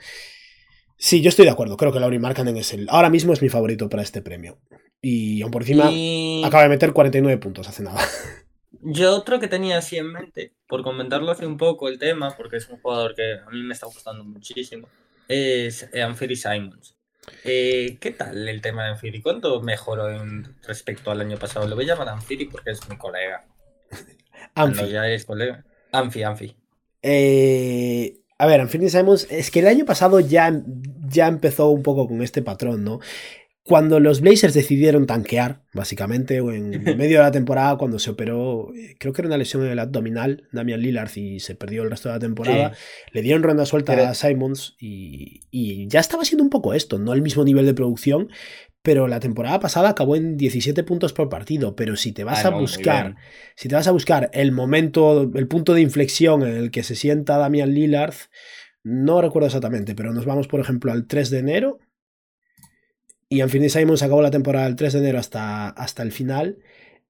Speaker 2: Sí, yo estoy de acuerdo. Creo que Lauri Markkanen es el. Ahora mismo es mi favorito para este premio. Y aún por encima, y... acaba de meter 49 puntos hace nada.
Speaker 3: Yo otro que tenía así en mente, por comentarlo hace un poco el tema, porque es un jugador que a mí me está gustando muchísimo, es Anferi Simons. Eh, ¿Qué tal el tema de Anfiri? ¿Cuánto mejoró en respecto al año pasado? Lo voy a llamar Anfiri porque es mi colega.
Speaker 2: Anfi.
Speaker 3: ya es colega. Anfi, Anfi.
Speaker 2: Eh, a ver, Anfiri Simons, es que el año pasado ya, ya empezó un poco con este patrón, ¿no? Cuando los Blazers decidieron tanquear, básicamente, o en medio de la temporada, cuando se operó, eh, creo que era una lesión en el abdominal, Damian Lillard, y se perdió el resto de la temporada, sí. le dieron ronda suelta pero... a Simons y, y, ya estaba siendo un poco esto, no el mismo nivel de producción, pero la temporada pasada acabó en 17 puntos por partido, pero si te vas ah, a no, buscar, si te vas a buscar el momento, el punto de inflexión en el que se sienta Damian Lillard, no recuerdo exactamente, pero nos vamos, por ejemplo, al 3 de enero, y Anthony Simons acabó la temporada el 3 de enero hasta, hasta el final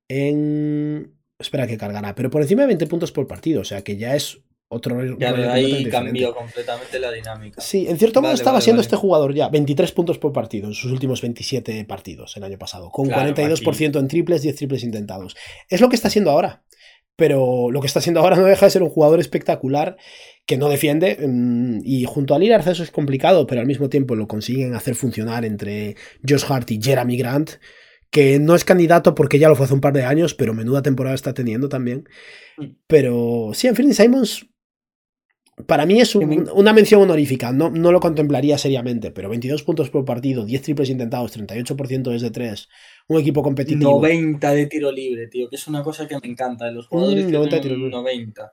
Speaker 2: en... Espera que cargará, pero por encima de 20 puntos por partido, o sea que ya es otro...
Speaker 3: Ya de ahí cambió completamente la dinámica.
Speaker 2: Sí, en cierto vale, modo estaba vale, siendo vale. este jugador ya 23 puntos por partido en sus últimos 27 partidos el año pasado, con claro, 42% aquí. en triples, 10 triples intentados. Es lo que está haciendo ahora, pero lo que está haciendo ahora no deja de ser un jugador espectacular que no defiende mm, y junto a Lillard eso es complicado, pero al mismo tiempo lo consiguen hacer funcionar entre Josh Hart y Jeremy Grant, que no es candidato porque ya lo fue hace un par de años, pero menuda temporada está teniendo también. Pero sí, en fin, Simons para mí es un, una mención honorífica, no, no, lo contemplaría seriamente, pero 22 puntos por partido, 10 triples intentados, 38% desde 3, un equipo competitivo.
Speaker 3: 90 de tiro libre, tío, que es una cosa que me encanta de los jugadores. Mm, 90 de tiro libre. 90.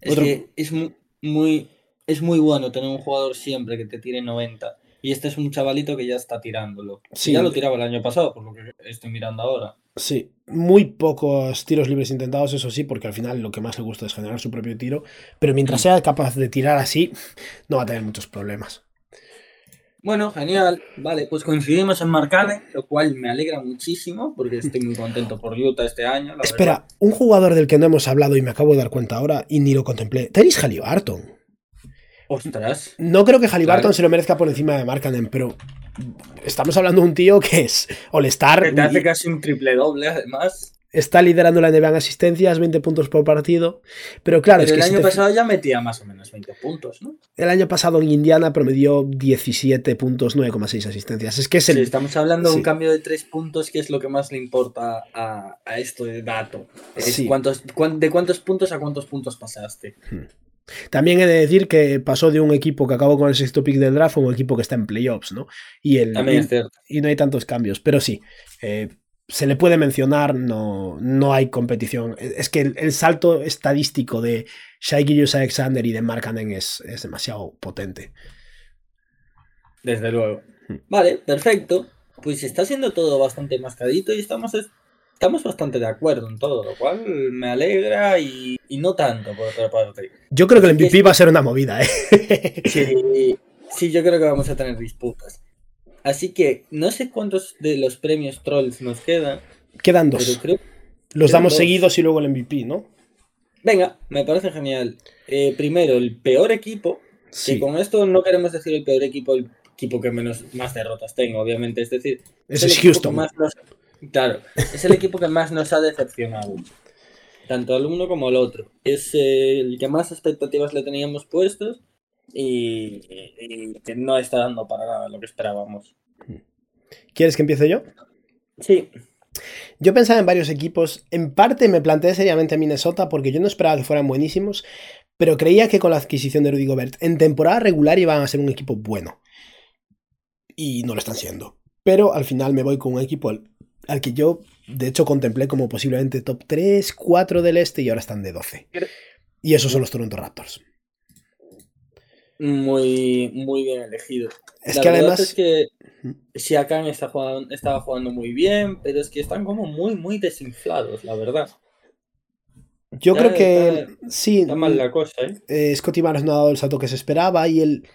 Speaker 3: Es que es muy, muy, es muy bueno tener un jugador siempre que te tire 90. Y este es un chavalito que ya está tirándolo.
Speaker 2: Sí.
Speaker 3: Ya lo tiraba el año pasado, por lo que estoy mirando ahora.
Speaker 2: Sí, muy pocos tiros libres intentados, eso sí, porque al final lo que más le gusta es generar su propio tiro, pero mientras sea capaz de tirar así, no va a tener muchos problemas.
Speaker 3: Bueno, genial. Vale, pues coincidimos en Marcane, lo cual me alegra muchísimo porque estoy muy contento por Utah este año. la
Speaker 2: Espera,
Speaker 3: verdad.
Speaker 2: un jugador del que no hemos hablado y me acabo de dar cuenta ahora y ni lo contemplé, Terry Halliburton.
Speaker 3: Ostras.
Speaker 2: No creo que Halliburton
Speaker 3: Claro.
Speaker 2: se lo merezca por encima de Markkanen, pero estamos hablando de un tío que es All-Star,
Speaker 3: te hace casi un triple doble, además.
Speaker 2: está liderando la NBA en asistencias, 20 puntos por partido, pero claro,
Speaker 3: Pero
Speaker 2: es
Speaker 3: el
Speaker 2: que si
Speaker 3: año
Speaker 2: te-
Speaker 3: pasado ya metía más o menos 20 puntos, ¿no?
Speaker 2: el año pasado en Indiana promedió 17 puntos, 9,6 asistencias. Es que es el,
Speaker 3: Sí, estamos hablando de un cambio de 3 puntos, que es lo que más le importa a, a esto de dato. Es
Speaker 2: Sí.
Speaker 3: cuántos, cuán- de cuántos puntos a cuántos puntos pasaste.
Speaker 2: También he de decir que pasó de un equipo que acabó con el sexto pick del draft a un equipo que está en playoffs, ¿no? Y, el,
Speaker 3: También
Speaker 2: y,
Speaker 3: es cierto.
Speaker 2: y no hay tantos cambios, pero sí, eh, se le puede mencionar, no, no hay competición. Es que el, el salto estadístico de Shai Gilgeous Alexander y de Mark Cannon es, es demasiado potente.
Speaker 3: Desde luego.
Speaker 2: Hmm.
Speaker 3: Vale, perfecto. Pues está siendo todo bastante mascadito y estamos, estamos bastante de acuerdo en todo, lo cual me alegra y, y no tanto por otra parte.
Speaker 2: Yo creo que el
Speaker 3: Es
Speaker 2: MVP va a ser una movida, ¿eh?
Speaker 3: Sí, sí, yo creo que vamos a tener disputas. Así que no sé cuántos de los premios Trolls nos quedan,
Speaker 2: Quedan dos.
Speaker 3: creo
Speaker 2: Los damos
Speaker 3: dos.
Speaker 2: seguidos y luego el MVP, ¿no?
Speaker 3: Venga, me parece genial. Eh, primero, el peor equipo.
Speaker 2: Sí.
Speaker 3: Que con esto no queremos decir el peor equipo, el equipo que menos más derrotas tengo, obviamente. Es decir,
Speaker 2: Ese es Houston.
Speaker 3: más claro, es el equipo que más nos ha decepcionado. Tanto al uno como al otro. Es el que más expectativas le teníamos puestos y, y que no está dando para nada lo que esperábamos.
Speaker 2: ¿Quieres que empiece yo?
Speaker 3: Sí,
Speaker 2: Yo pensaba en varios equipos. En parte me planteé seriamente a Minnesota porque yo no esperaba que fueran buenísimos, pero creía que con la adquisición de Rudy Gobert en temporada regular iban a ser un equipo bueno. Y no lo están siendo. Pero al final me voy con un equipo al, que yo, de hecho, contemplé como posiblemente top 3, 4 del este y ahora están de 12. Y esos son los Toronto Raptors.
Speaker 3: muy, muy bien elegido.
Speaker 2: Es
Speaker 3: la
Speaker 2: que además...
Speaker 3: es que Siakam está jugando, estaba jugando muy bien, pero es que están como muy, muy desinflados, la verdad.
Speaker 2: Yo
Speaker 3: Ya
Speaker 2: creo que
Speaker 3: está-
Speaker 2: sí.
Speaker 3: Está mal la cosa, ¿eh?
Speaker 2: eh, Scotty Barnes no ha dado el salto que se esperaba y el...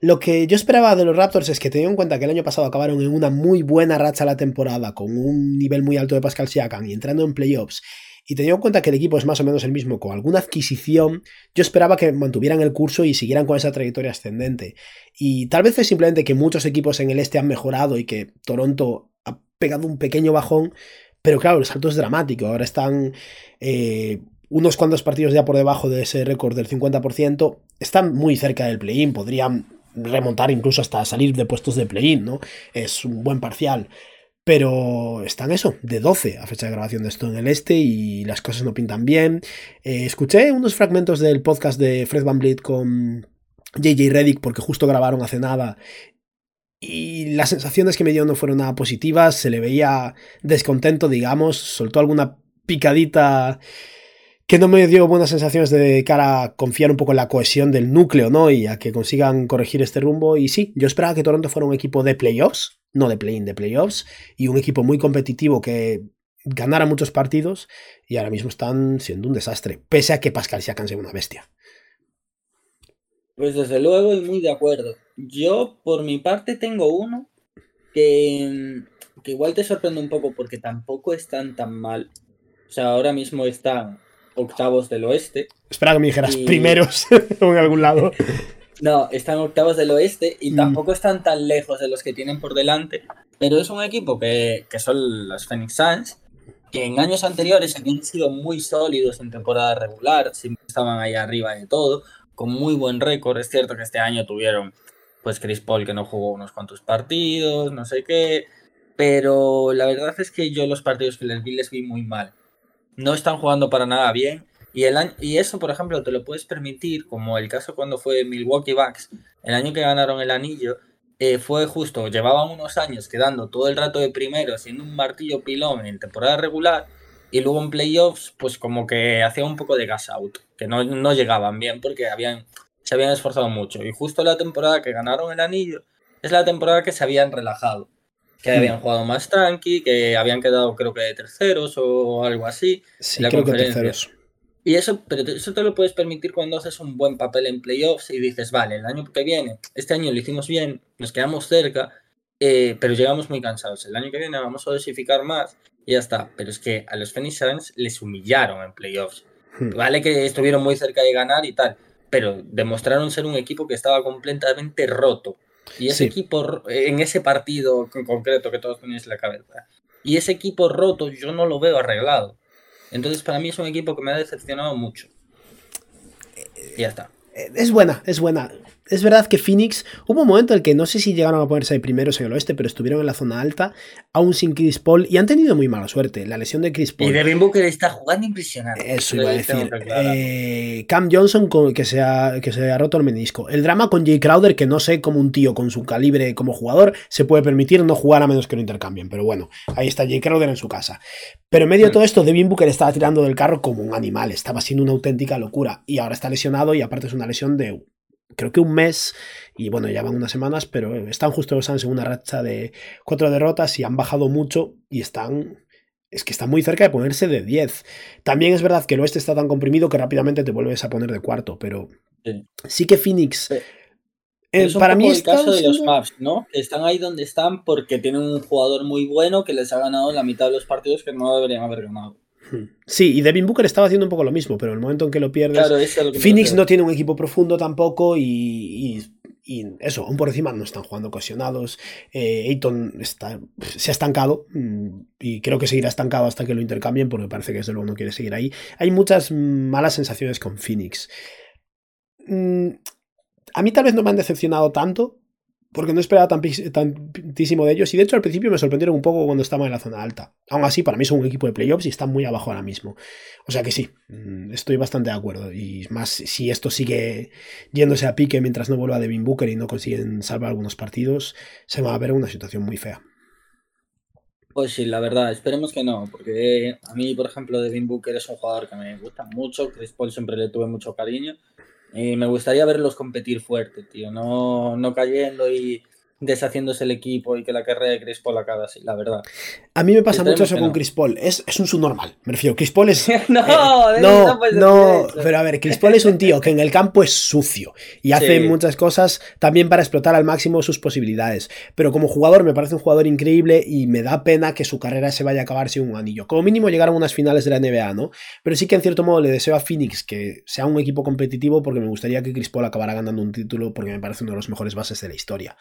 Speaker 2: Lo que yo esperaba de los Raptors es que teniendo en cuenta que el año pasado acabaron en una muy buena racha la temporada con un nivel muy alto de Pascal Siakam y entrando en playoffs y teniendo en cuenta que el equipo es más o menos el mismo con alguna adquisición, yo esperaba que mantuvieran el curso y siguieran con esa trayectoria ascendente. Y tal vez es simplemente que muchos equipos en el este han mejorado y que Toronto ha pegado un pequeño bajón, pero claro, el salto es dramático. Ahora están eh, unos cuantos partidos ya por debajo de ese récord del 50%. Están muy cerca del play-in, podrían remontar incluso hasta salir de puestos de play-in, ¿no? Es un buen parcial. Pero están eso, de 12 a fecha de grabación de esto en el este y las cosas no pintan bien. Eh, escuché unos fragmentos del podcast de Fred Van Vliet con JJ Reddick porque justo grabaron hace nada y las sensaciones que me dio no fueron nada positivas, se le veía descontento, digamos, soltó alguna picadita que no me dio buenas sensaciones de cara a confiar un poco en la cohesión del núcleo, ¿no? Y a que consigan corregir este rumbo. Y sí, yo esperaba que Toronto fuera un equipo de playoffs, no de play-in, de playoffs, y un equipo muy competitivo que ganara muchos partidos, y ahora mismo están siendo un desastre, pese a que Pascal Siakam sea una bestia.
Speaker 3: Pues desde luego y muy de acuerdo. Yo, por mi parte, tengo uno que, que igual te sorprende un poco porque tampoco están tan mal. O sea, ahora mismo están octavos del oeste.
Speaker 2: Espera que me dijeras
Speaker 3: Y-
Speaker 2: primeros o en algún lado.
Speaker 3: No, están octavos del oeste y
Speaker 2: Mm.
Speaker 3: tampoco están tan lejos de los que tienen por delante. Pero es un equipo que, que son los Phoenix Suns, que en años anteriores habían sido muy sólidos en temporada regular, siempre estaban ahí arriba de todo, con muy buen récord. Es cierto que este año tuvieron pues Chris Paul que no jugó unos cuantos partidos, no sé qué, pero la verdad es que yo los partidos que les vi les vi muy mal. No están jugando para nada bien. Y, el año- y eso, por ejemplo, te lo puedes permitir, como el caso cuando fue Milwaukee Bucks, el año que ganaron el anillo, eh, fue justo, llevaban unos años quedando todo el rato de primero, siendo un martillo pilón en temporada regular, y luego en playoffs, pues como que hacía un poco de gas out, que no, no llegaban bien porque habían, se habían esforzado mucho. Y justo la temporada que ganaron el anillo, es la temporada que se habían relajado. Que
Speaker 2: Hmm.
Speaker 3: habían jugado más tranqui, que habían quedado creo que de terceros o algo así.
Speaker 2: Sí,
Speaker 3: la
Speaker 2: creo que
Speaker 3: conferencia.
Speaker 2: terceros.
Speaker 3: Y eso, pero eso te lo puedes permitir cuando haces un buen papel en playoffs y dices, vale, el año que viene, este año lo hicimos bien, nos quedamos cerca, eh, pero llegamos muy cansados. El año que viene vamos a dosificar más y ya está. Pero es que a los Phoenix Suns les humillaron en playoffs.
Speaker 2: Hmm.
Speaker 3: Vale que estuvieron muy cerca de ganar y tal, pero demostraron ser un equipo que estaba completamente roto. Y ese
Speaker 2: Sí.
Speaker 3: equipo, en ese partido en concreto que todos tenéis en la cabeza, y ese equipo roto yo no lo veo arreglado. Entonces para mí es un equipo que me ha decepcionado mucho. Y ya está.
Speaker 2: Eh, Es buena, es buena. Es verdad que Phoenix hubo un momento en el que no sé si llegaron a ponerse de primeros en el oeste, pero estuvieron en la zona alta, aún sin Chris Paul, y han tenido muy mala suerte. La lesión de Chris
Speaker 3: Y
Speaker 2: Paul.
Speaker 3: Devin Booker está jugando impresionante.
Speaker 2: Eso iba a decir. Eh, Cam Johnson con- que, se ha, que se ha roto el menisco. El drama con Jay Crowder, que no sé cómo un tío con su calibre como jugador se puede permitir no jugar a menos que lo intercambien. Pero bueno, ahí está Jay Crowder en su casa. Pero en medio de
Speaker 3: Mm.
Speaker 2: todo esto, Devin Booker estaba tirando del carro como un animal. Estaba siendo una auténtica locura. Y ahora está lesionado y aparte es una lesión de creo que un mes y bueno, ya van unas semanas, pero están justo los Suns en una racha de cuatro derrotas y han bajado mucho y están es que están muy cerca de ponerse de 10. También es verdad que el oeste está tan comprimido que rápidamente te vuelves a poner de cuarto, pero
Speaker 3: Sí.
Speaker 2: sí que Phoenix
Speaker 3: Pero-
Speaker 2: eh,
Speaker 3: es un
Speaker 2: para
Speaker 3: poco
Speaker 2: mí
Speaker 3: el caso de los Maps, ¿no? Están ahí donde están porque tienen un jugador muy bueno que les ha ganado la mitad de los partidos que no deberían haber ganado.
Speaker 2: Sí, y Devin Booker estaba haciendo un poco lo mismo, pero en el momento en que lo pierdes,
Speaker 3: Claro, eso es lo que me
Speaker 2: Phoenix no tiene un equipo profundo tampoco y, y- y eso, aún por encima no están jugando cohesionados. Eh, Ayton está, se ha estancado mm, y creo que seguirá estancado hasta que lo intercambien porque parece que desde luego no quiere seguir ahí. Hay muchas malas sensaciones con Phoenix. Mm, a mí tal vez no me han decepcionado tanto porque no esperaba tan, tantísimo de ellos y de hecho al principio me sorprendieron un poco cuando estaban en la zona alta. Aún así, para mí son un equipo de playoffs y están muy abajo ahora mismo. O sea que sí, mm, estoy bastante de acuerdo. Y más si esto sigue yéndose a pique mientras no vuelva Devin Booker y no consiguen salvar algunos partidos, se va a ver una situación muy fea.
Speaker 3: Pues sí, la verdad, esperemos que no, porque a mí, por ejemplo, Devin Booker es un jugador que me gusta mucho, Chris Paul siempre le tuve mucho cariño, y me gustaría verlos competir fuerte, tío, no, no cayendo y deshaciéndose el equipo y que la carrera de Chris Paul acabe así, la verdad.
Speaker 2: A mí me pasa mucho eso con
Speaker 3: no.
Speaker 2: Chris Paul. Es, es un subnormal. Me refiero, Chris Paul es.
Speaker 3: no,
Speaker 2: Eh, no,
Speaker 3: puedes
Speaker 2: no,
Speaker 3: eso.
Speaker 2: pero a ver, Chris Paul es un tío que en el campo es sucio y hace
Speaker 3: Sí.
Speaker 2: muchas cosas también para explotar al máximo sus posibilidades. Pero como jugador me parece un jugador increíble y me da pena que su carrera se vaya a acabar sin un anillo. Como mínimo llegar a unas finales de la NBA, ¿no? Pero sí que en cierto modo le deseo a Phoenix que sea un equipo competitivo porque me gustaría que Chris Paul acabara ganando un título porque me parece uno de los mejores bases de la historia.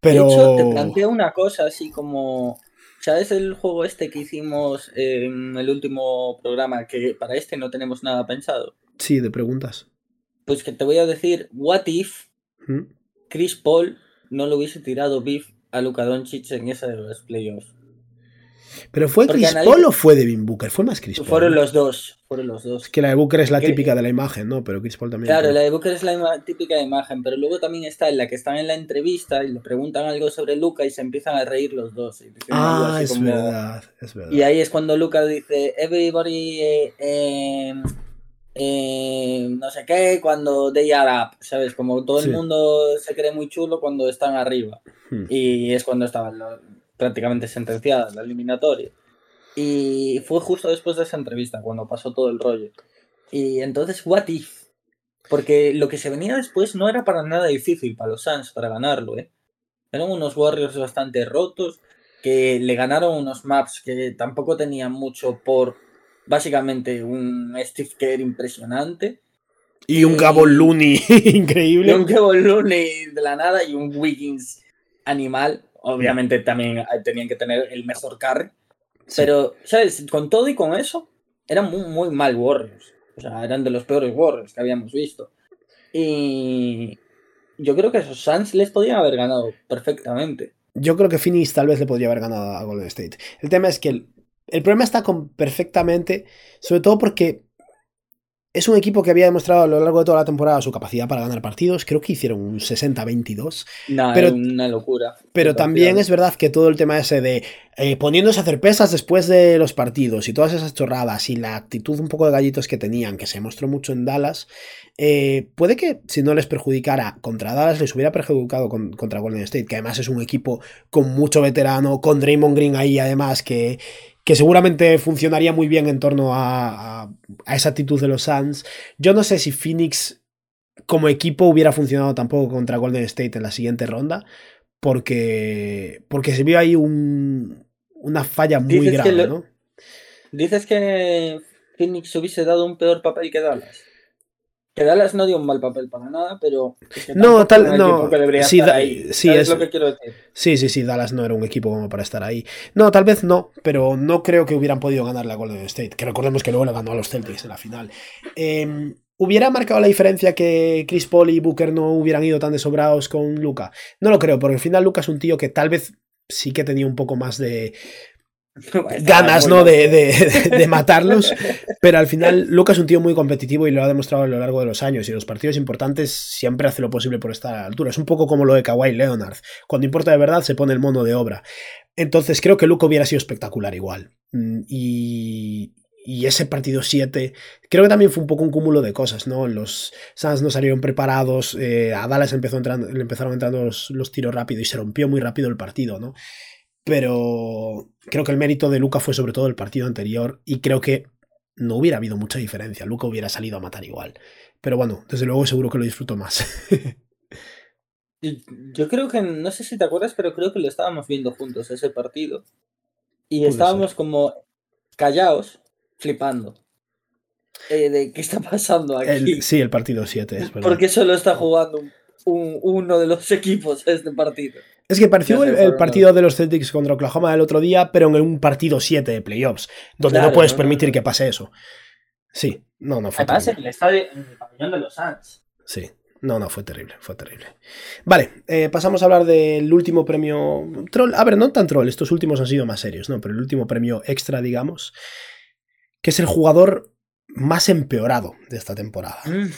Speaker 2: Pero...
Speaker 3: De hecho, te planteo una cosa así como, ¿sabes el juego este que hicimos en el último programa que para este no tenemos nada pensado?
Speaker 2: Sí, de preguntas.
Speaker 3: Pues que te voy a decir, what if. Chris Paul no le hubiese tirado beef a Luka Doncic en esa de los playoffs.
Speaker 2: ¿Pero fue Chris
Speaker 3: analiza-
Speaker 2: Paul o fue Devin Booker? Fue más Chris Paul.
Speaker 3: Fueron los dos, fueron los dos.
Speaker 2: Es que la de Booker es la típica de la imagen, ¿no? Pero Chris Paul también.
Speaker 3: Claro, la de Booker es la típica imagen, pero luego también está en la que están en la entrevista y le preguntan algo sobre Luca y se empiezan a reír los dos. y
Speaker 2: Ah, es
Speaker 3: como-
Speaker 2: verdad, es verdad.
Speaker 3: Y ahí es cuando Luca dice, everybody, eh, eh, eh, no sé qué, cuando they are up, ¿sabes? Como todo
Speaker 2: Sí.
Speaker 3: el mundo se cree muy chulo cuando están arriba.
Speaker 2: Hmm.
Speaker 3: Y es cuando estaba lo- prácticamente sentenciada la eliminatoria. Y fue justo después de esa entrevista, cuando pasó todo el rollo. Y entonces, what if? Porque lo que se venía después no era para nada difícil para los Suns para ganarlo, ¿eh? Eran unos Warriors bastante rotos, que le ganaron unos maps que tampoco tenían mucho por básicamente un Steve Kerr impresionante.
Speaker 2: Y un Gabon Looney increíble.
Speaker 3: Y un Kevin Looney de la nada y un Wiggins animal. Obviamente también eh, tenían que tener el mejor carry. Pero, ¿sabes? Con todo y con eso, eran muy, muy mal Warriors. O sea, eran de los peores Warriors que habíamos visto. Y yo creo que esos Suns les podían haber ganado perfectamente.
Speaker 2: Yo creo que Phoenix tal vez le podría haber ganado a Golden State. El tema es que el, el problema está con perfectamente, sobre todo porque es un equipo que había demostrado a lo largo de toda la temporada su capacidad para ganar partidos. Creo que hicieron un 60-22.
Speaker 3: Nah,
Speaker 2: Pero-
Speaker 3: una locura.
Speaker 2: Pero también es verdad que todo el tema ese de eh, poniéndose a hacer pesas después de los partidos y todas esas chorradas y la actitud un poco de gallitos que tenían, que se mostró mucho en Dallas, eh, puede que si no les perjudicara contra Dallas, les hubiera perjudicado con- contra Golden State, que además es un equipo con mucho veterano, con Draymond Green ahí además, que, que seguramente funcionaría muy bien en torno a, a- a esa actitud de los Suns. Yo no sé si Phoenix como equipo hubiera funcionado tampoco contra Golden State en la siguiente ronda, porque, porque se vio ahí un, una falla muy
Speaker 3: Dices que
Speaker 2: grave,
Speaker 3: lo-
Speaker 2: ¿no?
Speaker 3: ¿Dices que Phoenix hubiese dado un peor papel que Dallas? Que Dallas no dio un mal papel para nada, pero. es que
Speaker 2: No, tal- no,
Speaker 3: que
Speaker 2: sí, da- sí,
Speaker 3: ¿Sabes
Speaker 2: es-
Speaker 3: lo que quiero decir?
Speaker 2: Sí, sí, sí, Dallas no era un equipo como para estar ahí. No, tal vez no, pero no creo que hubieran podido ganar la Golden State, que recordemos que luego le ganó a los Celtics en la final. Eh, ¿Hubiera marcado la diferencia que Chris Paul y Booker no hubieran ido tan desobrados con Luca? No lo creo, porque al final Luca es un tío que tal vez sí que tenía un poco más de ganas,
Speaker 3: Muy
Speaker 2: ¿no? De, de- de matarlos, pero al final Luca es un tío muy competitivo y lo ha demostrado a lo largo de los años y en los partidos importantes siempre hace lo posible por estar a la altura. Es un poco como lo de Kawhi Leonard. Cuando importa de verdad se pone el mono de obra. Entonces creo que Luca hubiera sido espectacular igual. Mm, Y, y ese partido 7, creo que también fue un poco un cúmulo de cosas, ¿no? Los Suns no salieron preparados, eh, a Dallas empezó entrando, le empezaron entrando los, los tiros rápido y se rompió muy rápido el partido, ¿no? Pero creo que el mérito de Luca fue sobre todo el partido anterior y creo que no hubiera habido mucha diferencia. Luca hubiera salido a matar igual. Pero bueno, desde luego seguro que lo disfruto más.
Speaker 3: Yo creo que, no sé si te acuerdas, pero creo que lo estábamos viendo juntos ese partido. Y
Speaker 2: Puede
Speaker 3: estábamos
Speaker 2: ser.
Speaker 3: como callados, flipando. Eh, de qué está pasando aquí.
Speaker 2: El- sí, el partido 7, es verdad.
Speaker 3: ¿Por qué solo está jugando un- un- uno de los equipos este partido?
Speaker 2: Es que pareció el, el partido de los Celtics contra Oklahoma del otro día, pero en un partido 7 de playoffs, donde
Speaker 3: Claro,
Speaker 2: no puedes
Speaker 3: no,
Speaker 2: permitir
Speaker 3: no.
Speaker 2: que pase eso. Sí, no, no fue
Speaker 3: Además, en
Speaker 2: terrible.
Speaker 3: el estadio, en el pabellón de los Suns.
Speaker 2: Sí, no, no, fue terrible, fue terrible. Vale, eh, pasamos a hablar del último premio troll. A ver, no tan troll, estos últimos han sido más serios, ¿no? Pero el último premio extra, digamos, que es el jugador más empeorado de esta temporada.
Speaker 3: Mm,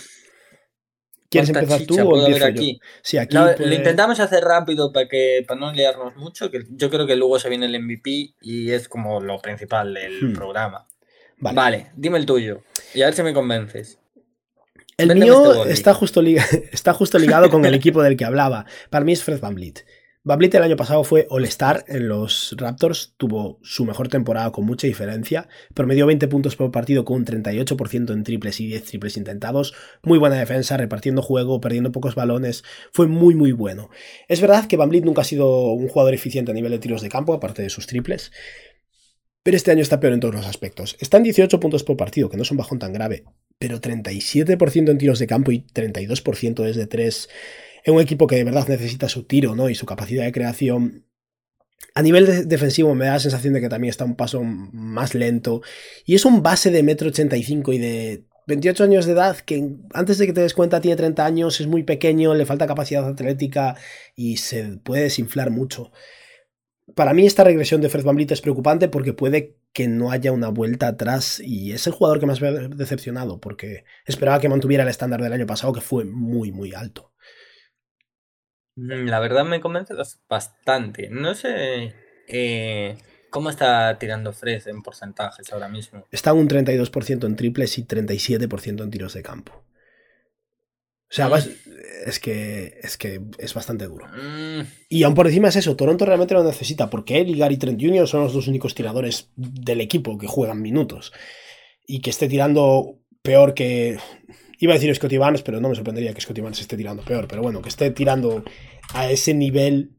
Speaker 2: ¿Quieres empezar tú o empiezo
Speaker 3: haber
Speaker 2: yo?
Speaker 3: aquí.
Speaker 2: Sí, aquí
Speaker 3: No,
Speaker 2: puede-
Speaker 3: Lo intentamos hacer rápido para que para no liarnos mucho, que yo creo que luego se viene el MVP y es como lo principal del
Speaker 2: Hmm.
Speaker 3: programa.
Speaker 2: Vale.
Speaker 3: Vale. dime el tuyo y a ver si me convences.
Speaker 2: El
Speaker 3: Véndeme
Speaker 2: mío
Speaker 3: este
Speaker 2: está justo, está justo ligado con el equipo del que hablaba. Para mí es Fred Van Vliet. Van el año pasado fue All-Star en los Raptors, tuvo su mejor temporada con mucha diferencia, promedió 20 puntos por partido con un 38% en triples y 10 triples intentados, muy buena defensa, repartiendo juego, perdiendo pocos balones, fue muy muy bueno. Es verdad que Van nunca ha sido un jugador eficiente a nivel de tiros de campo, aparte de sus triples, pero este año está peor en todos los aspectos. Está en 18 puntos por partido, que no es un bajón tan grave, pero 37% en tiros de campo y 32% desde 3 en un equipo que de verdad necesita su tiro ¿no? y su capacidad de creación. A nivel de- defensivo me da la sensación de que también está un paso más lento y es un base de metro 85 y de 28 años de edad que antes de que te des cuenta tiene 30 años, es muy pequeño, le falta capacidad atlética y se puede desinflar mucho. Para mí esta regresión de Fred VanVleet es preocupante porque puede que no haya una vuelta atrás y es el jugador que más me ha decepcionado porque esperaba que mantuviera el estándar del año pasado que fue muy muy alto.
Speaker 3: La verdad me convence bas- bastante. No sé eh, cómo está tirando Fred en porcentajes ahora mismo.
Speaker 2: Está un 32% en triples y 37% en tiros de campo. O sea, vas- es que es que es bastante duro.
Speaker 3: Mm,
Speaker 2: Y aún por encima es eso, Toronto realmente lo necesita, porque él y Gary Trent Jr. son los dos únicos tiradores del equipo que juegan minutos. Y que esté tirando peor que... Iba a decir Scotty Barnes, pero no me sorprendería que Scotty Barnes esté tirando peor. Pero bueno, que esté tirando a ese nivel...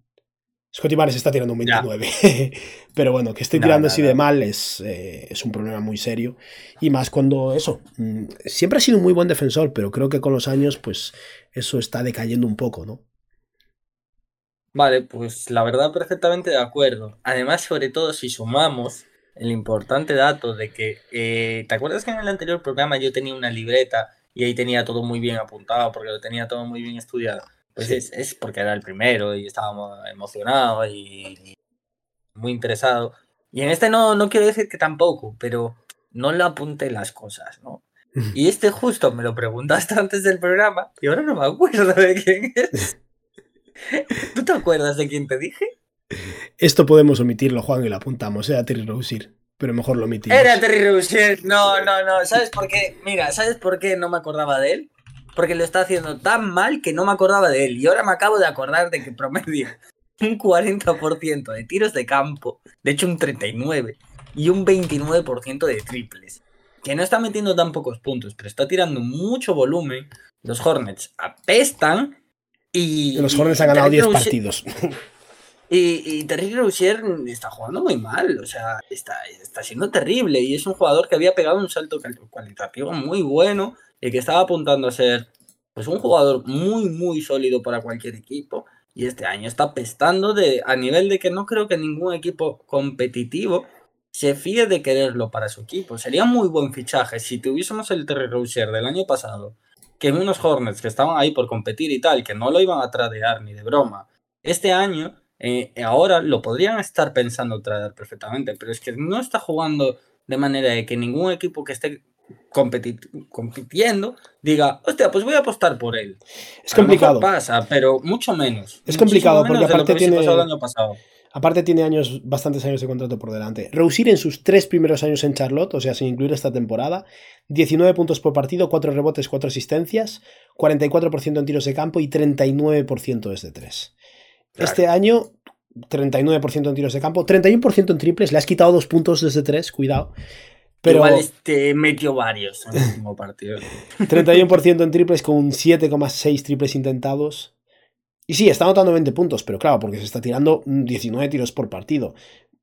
Speaker 2: Scotty Barnes está tirando un
Speaker 3: Ya.
Speaker 2: 29. pero bueno, que esté
Speaker 3: No,
Speaker 2: tirando
Speaker 3: no,
Speaker 2: así
Speaker 3: no.
Speaker 2: de mal es, eh, es un problema muy serio. Y más cuando eso... mm, Siempre ha sido un muy buen defensor, pero creo que con los años, pues eso está decayendo un poco, ¿no?
Speaker 3: Vale, pues la verdad perfectamente de acuerdo. Además, sobre todo si sumamos el importante dato de que, eh, ¿te acuerdas que en el anterior programa yo tenía una libreta y ahí tenía todo muy bien apuntado porque lo tenía todo muy bien estudiado? Pues
Speaker 2: Sí.
Speaker 3: es, es porque era el primero y estábamos emocionados y, y muy interesado. Y en este no, no quiero decir que tampoco, pero no le apunté las cosas, ¿no? Y este justo me lo preguntaste antes del programa y ahora no me acuerdo de quién es. ¿Tú te acuerdas de quién te dije?
Speaker 2: Esto podemos omitirlo, Juan, y lo apuntamos, era Terry Rozier, pero mejor lo omitimos.
Speaker 3: Era Terry Rozier. No, no, no. ¿Sabes por qué? Mira, ¿sabes por qué no me acordaba de él? Porque lo está haciendo tan mal que no me acordaba de él. Y ahora me acabo de acordar de que promedia un 40% de tiros de campo, de hecho un 39%, y un 29% de triples. Que no está metiendo tan pocos puntos, pero está tirando mucho volumen. Los Hornets apestan y...
Speaker 2: Los Hornets han ganado
Speaker 3: Terry
Speaker 2: 10
Speaker 3: Rozier-
Speaker 2: partidos.
Speaker 3: y, y Terry Rozier está jugando muy mal, o sea, está, está siendo terrible y es un jugador que había pegado un salto cualitativo muy bueno y que estaba apuntando a ser pues un jugador muy muy sólido para cualquier equipo y este año está pestando de a nivel de que no creo que ningún equipo competitivo se fíe de quererlo para su equipo. Sería muy buen fichaje si tuviésemos el Terry Rozier del año pasado, que en unos Hornets que estaban ahí por competir y tal, que no lo iban a tradear ni de broma. Este año, eh, ahora lo podrían estar pensando traer perfectamente, pero es que no está jugando de manera de que ningún equipo que esté competi- compitiendo diga, hostia, pues voy a apostar por él.
Speaker 2: Es
Speaker 3: A
Speaker 2: complicado.
Speaker 3: pasa, pero mucho menos.
Speaker 2: Es complicado, porque aparte tiene-
Speaker 3: año.
Speaker 2: Aparte tiene años, bastantes años de contrato por delante. Rozier en sus tres primeros años en Charlotte, o sea, sin incluir esta temporada, 19 puntos por partido, 4 rebotes, 4 asistencias, 44% en tiros de campo y 39% desde 3.
Speaker 3: Claro.
Speaker 2: Este año, 39% en tiros de campo, 31% en triples, le has quitado dos puntos desde 3, cuidado. Pero
Speaker 3: Igual este metió varios en el último partido.
Speaker 2: 31% en triples con 7,6 triples intentados. Y sí, está anotando 20 puntos, pero claro, porque se está tirando 19 tiros por partido.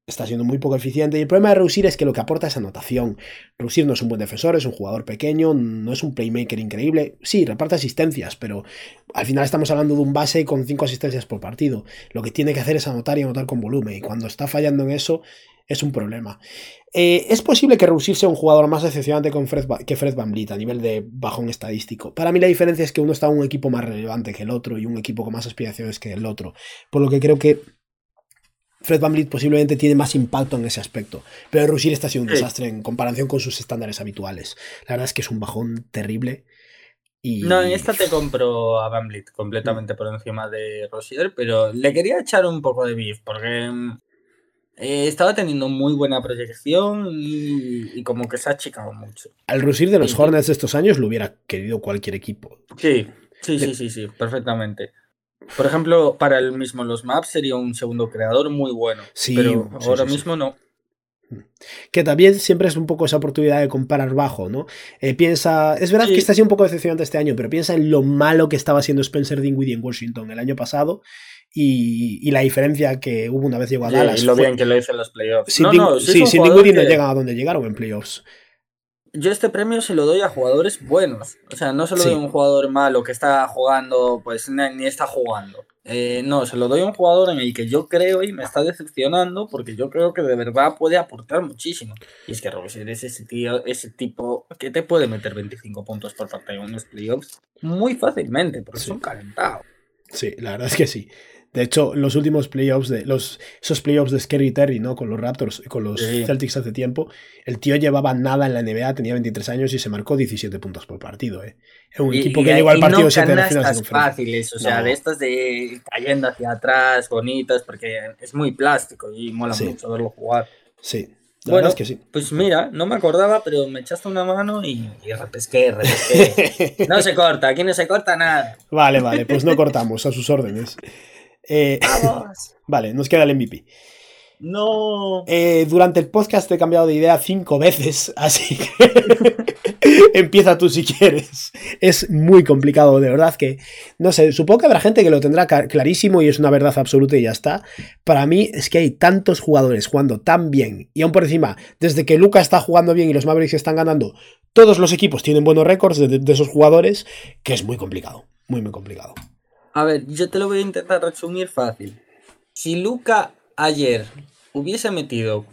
Speaker 2: Está siendo muy poco eficiente. Y el problema de Rozier es que lo que aporta es anotación. Rozier no es un buen defensor, es un jugador pequeño, no es un playmaker increíble. Sí, reparte asistencias, pero al final estamos hablando de un base con 5 asistencias por partido. Lo que tiene que hacer es anotar y anotar con volumen. Y cuando está fallando en eso, es un problema. Eh, es posible que Rozier sea un jugador más decepcionante con Fred que Fred Van a nivel de bajón estadístico. Para mí la diferencia es que uno está en un equipo más relevante que el otro y un equipo con más aspiraciones que el otro. Por lo que creo que Fred Van posiblemente tiene más impacto en ese aspecto. Pero Rozier está siendo un desastre en comparación con sus estándares habituales. La verdad es que es un bajón terrible. Y...
Speaker 3: No, en esta te compro a Van Vliet completamente por encima de Rosier, pero le quería echar un poco de beef porque eh, estaba teniendo muy buena proyección y, y como que se ha achicado mucho.
Speaker 2: Al Rozier de los
Speaker 3: Sí.
Speaker 2: Hornets de estos años lo hubiera querido cualquier equipo.
Speaker 3: Sí, sí, sí, sí, sí, perfectamente. Por ejemplo, para el mismo los maps sería un segundo creador muy bueno,
Speaker 2: Sí,
Speaker 3: pero
Speaker 2: sí,
Speaker 3: ahora
Speaker 2: sí,
Speaker 3: mismo no.
Speaker 2: Que también siempre es un poco esa oportunidad de comparar bajo, ¿no? Eh, piensa, es verdad
Speaker 3: Sí.
Speaker 2: que está siendo un poco decepcionante este año, pero piensa en lo malo que estaba haciendo Spencer Dinwiddie en Washington el año pasado y, y la diferencia que hubo una vez llegó a
Speaker 3: Sí,
Speaker 2: Dallas.
Speaker 3: y lo
Speaker 2: Fue-
Speaker 3: bien que lo hizo en los playoffs.
Speaker 2: sin
Speaker 3: no, no, sí
Speaker 2: sin Dinwiddie no
Speaker 3: que-
Speaker 2: llegan a donde llegaron en playoffs.
Speaker 3: Yo este premio se lo doy a jugadores buenos. O sea, no se lo
Speaker 2: Sí.
Speaker 3: doy a un jugador malo que está jugando, pues ni, está jugando. Eh, no, se lo doy a un jugador en el que yo creo y me está decepcionando porque yo creo que de verdad puede aportar muchísimo. Y es que Rozier es ese tío, ese tipo que te puede meter 25 puntos por partido en los playoffs muy fácilmente, porque
Speaker 2: Sí.
Speaker 3: es un calentado.
Speaker 2: Sí, la verdad es que sí. De hecho, los últimos playoffs de los esos playoffs de Scary Terry, ¿no? Con los Raptors y con los
Speaker 3: Sí.
Speaker 2: Celtics hace tiempo, el tío llevaba nada en la NBA, tenía 23 años y se marcó 17 puntos por partido, ¿eh? Es un
Speaker 3: Y-
Speaker 2: equipo
Speaker 3: y-
Speaker 2: que llegó al partido
Speaker 3: no
Speaker 2: 7 de
Speaker 3: fáciles, o sea,
Speaker 2: No.
Speaker 3: de estas de cayendo hacia atrás, bonitas, porque es muy plástico y mola
Speaker 2: Sí.
Speaker 3: mucho verlo jugar.
Speaker 2: Sí, la
Speaker 3: Bueno,
Speaker 2: es que sí.
Speaker 3: Pues mira, no me acordaba, pero me echaste una mano y, y repesqué, repesqué. No se corta, aquí no se corta nada.
Speaker 2: Vale, vale, pues no cortamos a sus órdenes. Eh,
Speaker 3: ¡Vamos!
Speaker 2: vale, nos queda el MVP.
Speaker 3: No.
Speaker 2: Eh, durante el podcast he cambiado de idea cinco veces, así que empieza tú si quieres. Es muy complicado, de verdad que, no sé, supongo que habrá gente que lo tendrá clarísimo y es una verdad absoluta y ya está. Para mí es que hay tantos jugadores jugando tan bien y aún por encima, desde que Luca está jugando bien y los Mavericks están ganando, todos los equipos tienen buenos récords de, de esos jugadores, que es muy complicado, muy, muy complicado.
Speaker 3: A ver, yo te lo voy a intentar resumir fácil. Si Luca ayer hubiese metido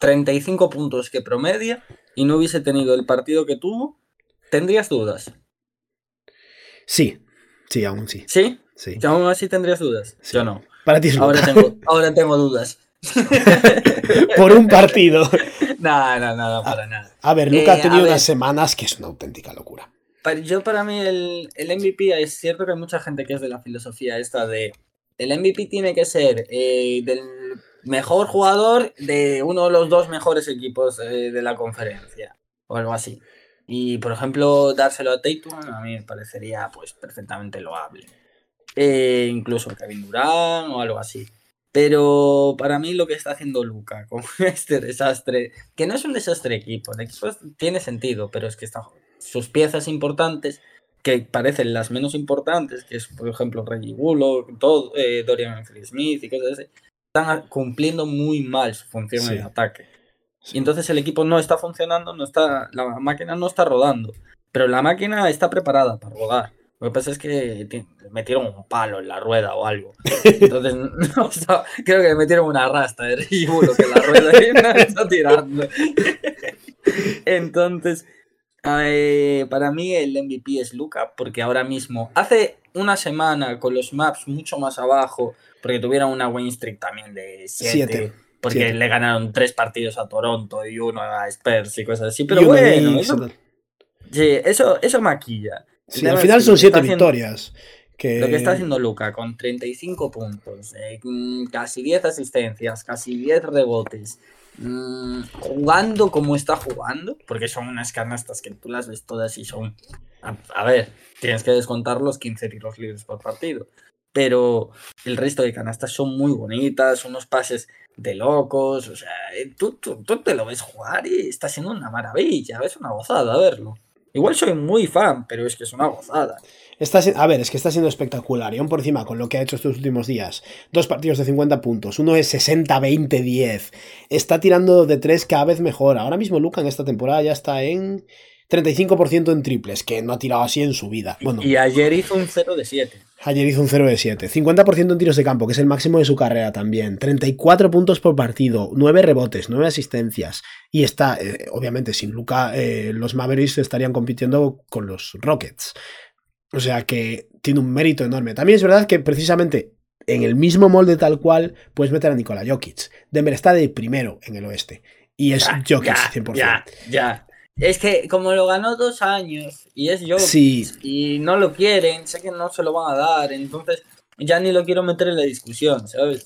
Speaker 3: 35 puntos que promedia y no hubiese tenido el partido que tuvo, ¿tendrías dudas?
Speaker 2: Sí, sí, aún sí.
Speaker 3: ¿Sí?
Speaker 2: sí.
Speaker 3: ¿Y aún así tendrías dudas?
Speaker 2: Sí.
Speaker 3: Yo no.
Speaker 2: Para ti es
Speaker 3: Ahora tengo, ahora tengo dudas.
Speaker 2: por un partido.
Speaker 3: No, no, no, no, para nada.
Speaker 2: A ver, Luca
Speaker 3: Eh,
Speaker 2: ha tenido
Speaker 3: a ver.
Speaker 2: unas semanas que es una auténtica locura.
Speaker 3: Yo para mí el, el MVP es cierto que hay mucha gente que es de la filosofía esta de el MVP tiene que ser eh, del mejor jugador de uno de los dos mejores equipos eh, de la conferencia o algo así. Y por ejemplo, dárselo a Tatum a mí me parecería pues perfectamente loable. Eh, incluso a Kevin Durant o algo así. Pero para mí lo que está haciendo Luca con este desastre, que no es un desastre equipo, el equipo tiene sentido, pero es que está, sus piezas importantes, que parecen las menos importantes, que es por ejemplo Reggie Bullock, todo, eh, Dorian Smith y cosas así, están cumpliendo muy mal su función
Speaker 2: Sí.
Speaker 3: en el ataque. Y entonces el equipo no está funcionando, no está, la máquina no está rodando, pero la máquina está preparada para rodar. Lo que pasa es que ti- metieron un palo en la rueda o algo. Entonces, no, creo que metieron una rasta de Bull que la rueda está tirando. Entonces, eh, para mí el MVP es Luca, porque ahora mismo, hace una semana con los maps mucho más abajo, porque tuvieron una win streak también de 7,
Speaker 2: Siete.
Speaker 3: porque
Speaker 2: Siete.
Speaker 3: le ganaron tres partidos a Toronto y uno a Spurs y cosas así. Pero
Speaker 2: Y
Speaker 3: bueno, eso, sí, eso, eso maquilla.
Speaker 2: Sí, al final son siete
Speaker 3: haciendo-
Speaker 2: victorias. Que...
Speaker 3: Lo que está haciendo Luca con 35 puntos, eh, mm, casi 10 asistencias, casi 10 rebotes, mm, jugando como está jugando, porque son unas canastas que tú las ves todas y son. A, ver, tienes que descontar los 15 tiros libres por partido, pero el resto de canastas son muy bonitas, unos pases de locos, o sea, eh, tú, tú, tú te lo ves jugar y está siendo una maravilla, es una gozada verlo. Igual soy muy fan, pero es que es una gozada.
Speaker 2: Está a ver, es que está siendo espectacular. Y aún por encima, con lo que ha hecho estos últimos días. Dos partidos de 50 puntos. Uno es 60-20-10. Está tirando de tres cada vez mejor. Ahora mismo Luca en esta temporada ya está en 35% en triples, que no ha tirado así en su vida. Bueno,
Speaker 3: Y ayer hizo un 0 de 7.
Speaker 2: ayer hizo un 0 de 7. 50% en tiros de campo, que es el máximo de su carrera también. 34 puntos por partido. 9 rebotes, 9 asistencias. Y está, eh, obviamente, sin Luca, eh, los Mavericks estarían compitiendo con los Rockets. O sea que tiene un mérito enorme. También es verdad que precisamente en el mismo molde tal cual puedes meter a Nikola Jokic. Denver está de primero en el oeste. Y es Jokic
Speaker 3: ya,
Speaker 2: 100%.
Speaker 3: Ya, ya. Es que como lo ganó dos años y es yo
Speaker 2: Sí.
Speaker 3: y no lo quieren, sé que no se lo van a dar, entonces ya ni lo quiero meter en la discusión, ¿sabes?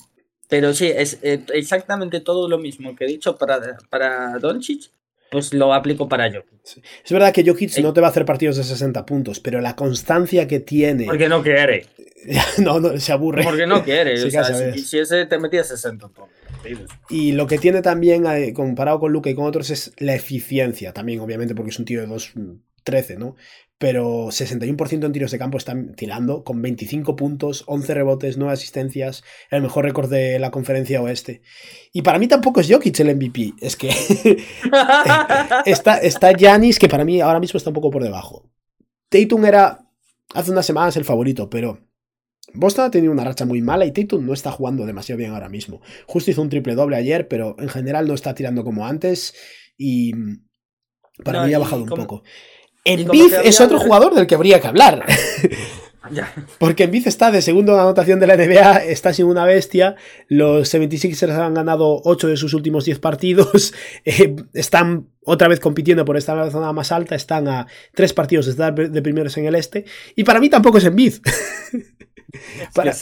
Speaker 3: Pero sí, es eh, exactamente todo lo mismo que he dicho para, para Doncic, pues lo aplico para yo.
Speaker 2: Es verdad que Jokic
Speaker 3: Eh.
Speaker 2: no te va a hacer partidos de 60 puntos, pero la constancia que tiene.
Speaker 3: Porque no quiere.
Speaker 2: no, no, se aburre.
Speaker 3: Porque no quiere.
Speaker 2: Sí,
Speaker 3: o sea, si quisiese te metía 60 todos los partidos.
Speaker 2: Y lo que tiene también, eh, comparado con Luca y con otros, es la eficiencia también, obviamente, porque es un tío de 2-13, ¿no? Pero 61% en tiros de campo están tirando, con 25 puntos, 11 rebotes, 9 asistencias, el mejor récord de la conferencia oeste. Y para mí tampoco es Jokic el MVP, es que está, está Giannis, que para mí ahora mismo está un poco por debajo. Tatum era hace unas semanas el favorito, pero Boston ha tenido una racha muy mala y Tatum no está jugando demasiado bien ahora mismo. Justo hizo un triple doble ayer, pero en general no está tirando como antes y para
Speaker 3: No,
Speaker 2: mí ha bajado un
Speaker 3: como-
Speaker 2: poco.
Speaker 3: Como que
Speaker 2: es otro jugador del que habría que hablar.
Speaker 3: Ya.
Speaker 2: Porque Embiid está de segundo en anotación de la NBA, está siendo una bestia. Los 76ers han ganado 8 de sus últimos 10 partidos. eh, están otra vez compitiendo por esta la zona más alta. Están a 3 partidos de estar de primeros en el este. Y para mí tampoco es Embiid. para,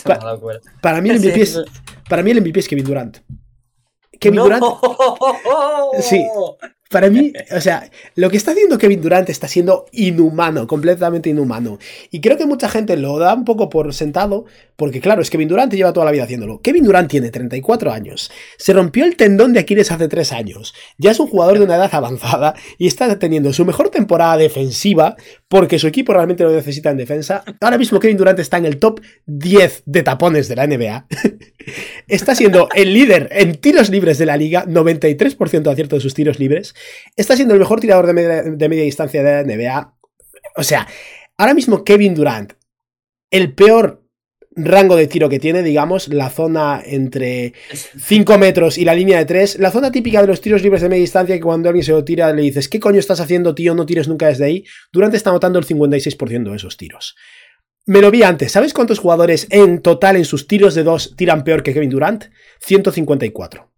Speaker 2: para mí el MVP es, para mí el MVP es Kevin Durant. Kevin
Speaker 3: ¡No!
Speaker 2: Durant, Sí. Para mí, o sea, lo que está haciendo Kevin Durant está siendo inhumano, completamente inhumano. Y creo que mucha gente lo da un poco por sentado, porque claro, es Kevin Durant lleva toda la vida haciéndolo. Kevin Durant tiene 34 años, se rompió el tendón de Aquiles hace 3 años, ya es un jugador de una edad avanzada y está teniendo su mejor temporada defensiva porque su equipo realmente lo necesita en defensa. Ahora mismo Kevin Durant está en el top 10 de tapones de la NBA. está siendo el líder en tiros libres de la liga, 93% de acierto de sus tiros libres. Está siendo el mejor tirador de media, distancia de la NBA. O sea, ahora mismo Kevin Durant, el peor rango de tiro que tiene, digamos, la zona entre 5 metros y la línea de 3, la zona típica de los tiros libres de media distancia que cuando alguien se lo tira le dices, ¿qué coño estás haciendo, tío? No tires nunca desde ahí. Durant está anotando el 56% de esos tiros. Me lo vi antes. ¿Sabes cuántos jugadores en total en sus tiros de 2 tiran peor que Kevin Durant? 154.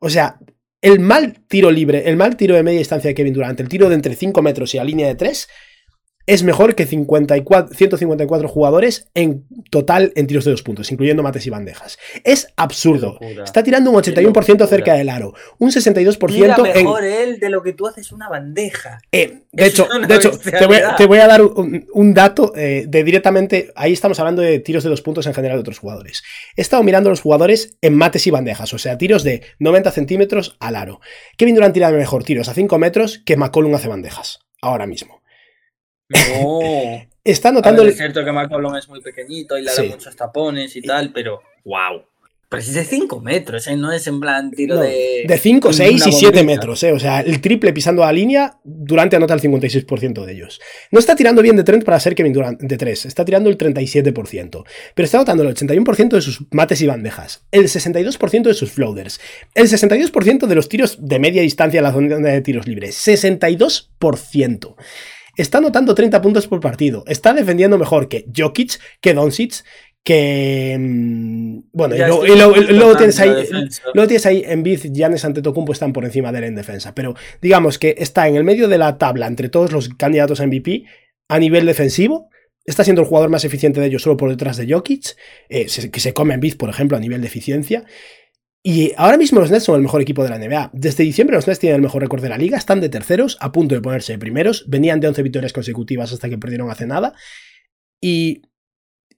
Speaker 2: O sea, el mal tiro libre, el mal tiro de media distancia de Kevin Durant, el tiro de entre 5 metros y la línea de 3, es mejor que 54, 154 jugadores en total en tiros de dos puntos, incluyendo mates y bandejas. Es absurdo. Está tirando un 81% cerca del aro, un 62%
Speaker 3: Tira
Speaker 2: en...
Speaker 3: mejor él de lo que tú haces una bandeja.
Speaker 2: Eh, de hecho,
Speaker 3: una
Speaker 2: de hecho te, voy, a-
Speaker 3: bestialidad.
Speaker 2: te voy a dar un, un dato eh, de directamente. Ahí estamos hablando de tiros de dos puntos en general de otros jugadores. He estado mirando los jugadores en mates y bandejas, o sea, tiros de 90 centímetros al aro. Kevin Durant tira mejor tiros a 5 metros que McCollum hace bandejas, ahora mismo.
Speaker 3: No.
Speaker 2: Está
Speaker 3: A
Speaker 2: notando.
Speaker 3: ver,
Speaker 2: el-
Speaker 3: es cierto que McCollum es muy pequeñito y le
Speaker 2: Sí.
Speaker 3: da muchos tapones y tal, pero wow. Pero es de 5 metros, ¿eh? no es en plan tiro
Speaker 2: no,
Speaker 3: de.
Speaker 2: de 5, 6
Speaker 3: una
Speaker 2: y 7
Speaker 3: bombita.
Speaker 2: metros, eh, o sea, el triple pisando la línea, Durant anota el 56% de ellos. No está tirando bien de 3 para ser Kevin Durant de 3, está tirando el 37%, pero está anotando el 81% de sus mates y bandejas, el 62% de sus floaters, el 62% de los tiros de media distancia en la zona de tiros libres, 62%. Está anotando 30 puntos por partido, está defendiendo mejor que Jokic, que Doncic, que... mm, Bueno, y luego, y luego-
Speaker 3: muy
Speaker 2: y luego tienes ahí... Luego tienes ahí Embiid, Giannis Antetokounmpo están por encima de él en defensa, pero digamos que está en el medio de la tabla entre todos los candidatos a MVP a nivel defensivo. Está siendo el jugador más eficiente de ellos solo por detrás de Jokic, eh, que se come Embiid, por ejemplo, a nivel de eficiencia. Y ahora mismo los Nets son el mejor equipo de la NBA. Desde diciembre los Nets tienen el mejor récord de la liga, están de terceros, a punto de ponerse de primeros. Venían de 11 victorias consecutivas hasta que perdieron hace nada. Y,